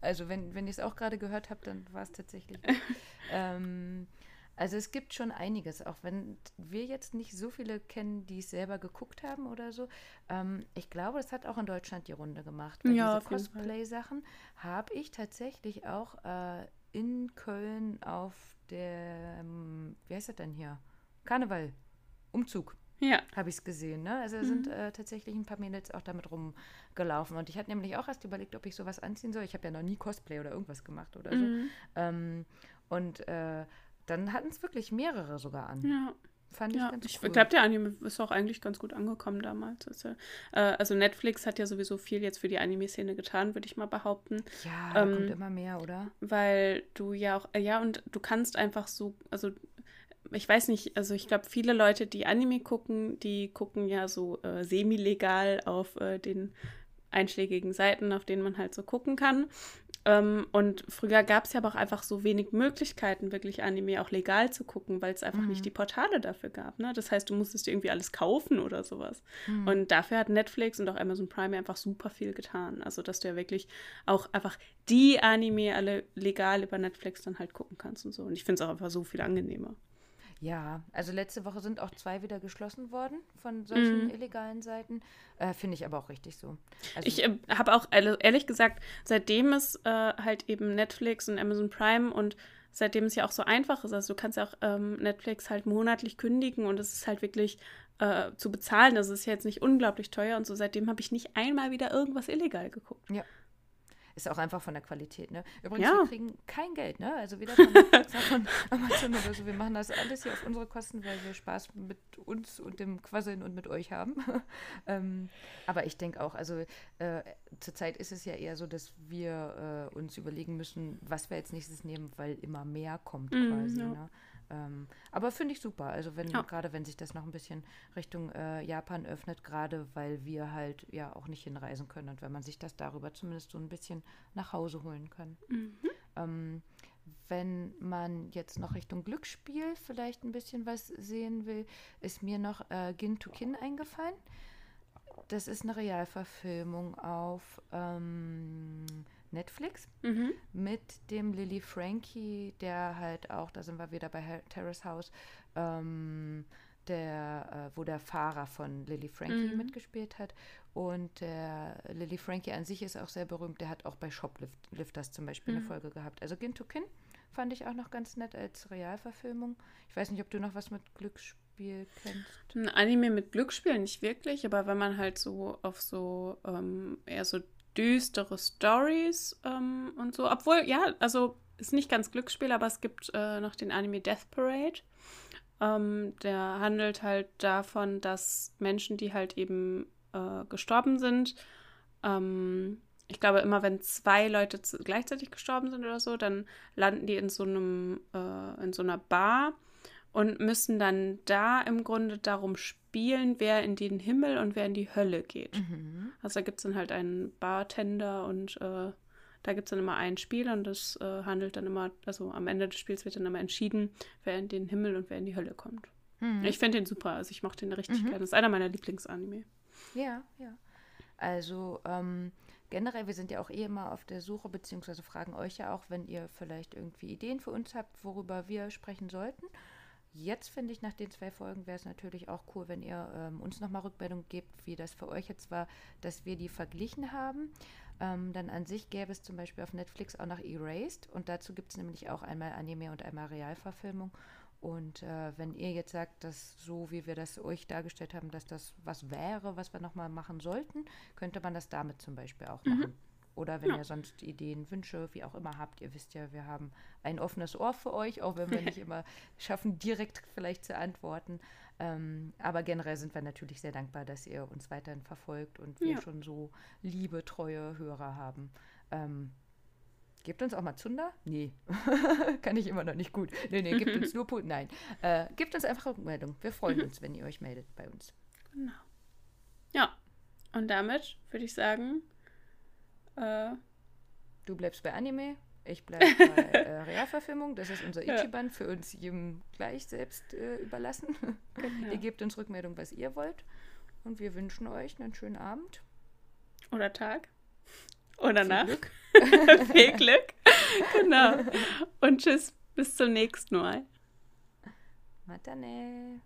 Also wenn, wenn ihr es auch gerade gehört habt, dann war es tatsächlich. ähm, also es gibt schon einiges, auch wenn wir jetzt nicht so viele kennen, die es selber geguckt haben oder so. Ähm, ich glaube, das hat auch in Deutschland die Runde gemacht. Weil Ja, diese. Cosplay-Sachen habe ich tatsächlich auch äh, in Köln auf der, ähm, wie heißt das denn hier? Karneval, Umzug ja. habe ich es gesehen. Ne? Also sind äh, tatsächlich ein paar Mädels auch damit rumgelaufen. Und ich hatte nämlich auch erst überlegt, ob ich sowas anziehen soll. Ich habe ja noch nie Cosplay oder irgendwas gemacht oder so. Mhm. Ähm, und äh, dann hatten es wirklich mehrere sogar an. Ja. Fand ich Ja, ganz ich cool. glaube, der Anime ist auch eigentlich ganz gut angekommen damals. Also, äh, also Netflix hat ja sowieso viel jetzt für die Anime-Szene getan, würde ich mal behaupten. ja, da ähm, kommt immer mehr, oder? Weil du ja auch, äh, ja, und du kannst einfach so, also ich weiß nicht, also ich glaube, viele Leute, die Anime gucken, die gucken ja so äh, semi-legal auf äh, den einschlägigen Seiten, auf denen man halt so gucken kann. Ähm, und früher gab es ja aber auch einfach so wenig Möglichkeiten, wirklich Anime auch legal zu gucken, weil es einfach Mhm. nicht die Portale dafür gab. Ne? Das heißt, du musstest dir irgendwie alles kaufen oder sowas. Mhm. Und dafür hat Netflix und auch Amazon Prime einfach super viel getan. Also, dass du ja wirklich auch einfach die Anime alle legal über Netflix dann halt gucken kannst und so. Und ich finde es auch einfach so viel angenehmer. Ja, also letzte Woche sind auch zwei wieder geschlossen worden von solchen Mhm. illegalen Seiten. Äh, Finde ich aber auch richtig so. Also, Ich äh, habe auch ehrlich gesagt, seitdem es äh, halt eben Netflix und Amazon Prime und seitdem es ja auch so einfach ist, also du kannst ja auch ähm, Netflix halt monatlich kündigen und es ist halt wirklich äh, zu bezahlen. Das ist ja jetzt nicht unglaublich teuer und so. Seitdem habe ich nicht einmal wieder irgendwas illegal geguckt. Ist auch einfach von der Qualität, ne? Übrigens, Ja. wir kriegen kein Geld, ne? Also weder von von Amazon oder so. Wir machen das alles hier auf unsere Kosten, weil wir Spaß mit uns und dem Quasseln und mit euch haben. ähm, aber ich denke auch, also äh, zurzeit ist es ja eher so, dass wir äh, uns überlegen müssen, was wir als nächstes nehmen, weil immer mehr kommt Mhm, quasi, ja. ne? Ähm, aber finde ich super. Also wenn, Ja. gerade wenn sich das noch ein bisschen Richtung äh, Japan öffnet, gerade weil wir halt ja auch nicht hinreisen können und wenn man sich das darüber zumindest so ein bisschen nach Hause holen kann. Mhm. Ähm, wenn man jetzt noch Richtung Glücksspiel vielleicht ein bisschen was sehen will, ist mir noch äh, Gin to Kin eingefallen. Das ist eine Realverfilmung auf ähm, Netflix Mhm. mit dem Lily Frankie, der halt auch, da sind wir wieder bei Terrace House, ähm, der, äh, wo der Fahrer von Lily Frankie Mhm. mitgespielt hat. Und der Lily Frankie an sich ist auch sehr berühmt. Der hat auch bei Shoplifters zum Beispiel eine Mhm. Folge gehabt. Also Gin to Kin fand ich auch noch ganz nett als Realverfilmung. Ich weiß nicht, ob du noch was mit Glücksspiel kennst. Ein Anime mit Glücksspiel nicht wirklich, aber wenn man halt so auf so ähm, eher so düstere Stories ähm, und so, obwohl, ja, also ist nicht ganz Glücksspiel, aber es gibt äh, noch den Anime Death Parade. Ähm, der handelt halt davon, dass Menschen, die halt eben äh, gestorben sind, ähm, ich glaube immer, wenn zwei Leute gleichzeitig gestorben sind oder so, dann landen die in so einem, äh, in so einer Bar und müssen dann da im Grunde darum spielen, wer in den Himmel und wer in die Hölle geht. Mhm. Also da gibt es dann halt einen Bartender und äh, da gibt es dann immer ein Spiel und das äh, handelt dann immer, also am Ende des Spiels wird dann immer entschieden, wer in den Himmel und wer in die Hölle kommt. Mhm. Ich finde den super, also ich mochte den richtig Mhm. gerne. Das ist einer meiner Lieblingsanime. Ja, ja. Also ähm, generell, wir sind ja auch eh immer auf der Suche, beziehungsweise fragen euch ja auch, wenn ihr vielleicht irgendwie Ideen für uns habt, worüber wir sprechen sollten. Jetzt finde ich, nach den zwei Folgen wäre es natürlich auch cool, wenn ihr ähm, uns nochmal Rückmeldung gebt, wie das für euch jetzt war, dass wir die verglichen haben. Ähm, dann an sich gäbe es zum Beispiel auf Netflix auch noch Erased und dazu gibt es nämlich auch einmal Anime und einmal Realverfilmung. Und äh, wenn ihr jetzt sagt, dass so wie wir das euch dargestellt haben, dass das was wäre, was wir nochmal machen sollten, könnte man das damit zum Beispiel auch machen. Mhm. Oder wenn ja. ihr sonst Ideen, Wünsche, wie auch immer habt, ihr wisst ja, wir haben ein offenes Ohr für euch, auch wenn wir nicht immer schaffen, direkt vielleicht zu antworten. Ähm, aber generell sind wir natürlich sehr dankbar, dass ihr uns weiterhin verfolgt und wir ja. schon so liebe, treue Hörer haben. Ähm, Gebt uns auch mal Zunder? Nee. Kann ich immer noch nicht gut. Nee, nee, gebt uns nur Put. Nein. Äh, gebt uns einfach Rückmeldung. Wir freuen uns, wenn ihr euch meldet bei uns. Genau. Ja. Und damit würde ich sagen, äh, du bleibst bei Anime, ich bleibe bei äh, Realverfilmung. Das ist unser Ichiban, für uns jedem gleich selbst äh, überlassen. Genau. ihr gebt uns Rückmeldung, was ihr wollt. Und wir wünschen euch einen schönen Abend. Oder Tag. Oder Viel Nacht. Glück. Viel Glück. Genau. Und tschüss, bis zum nächsten Mal. Matane.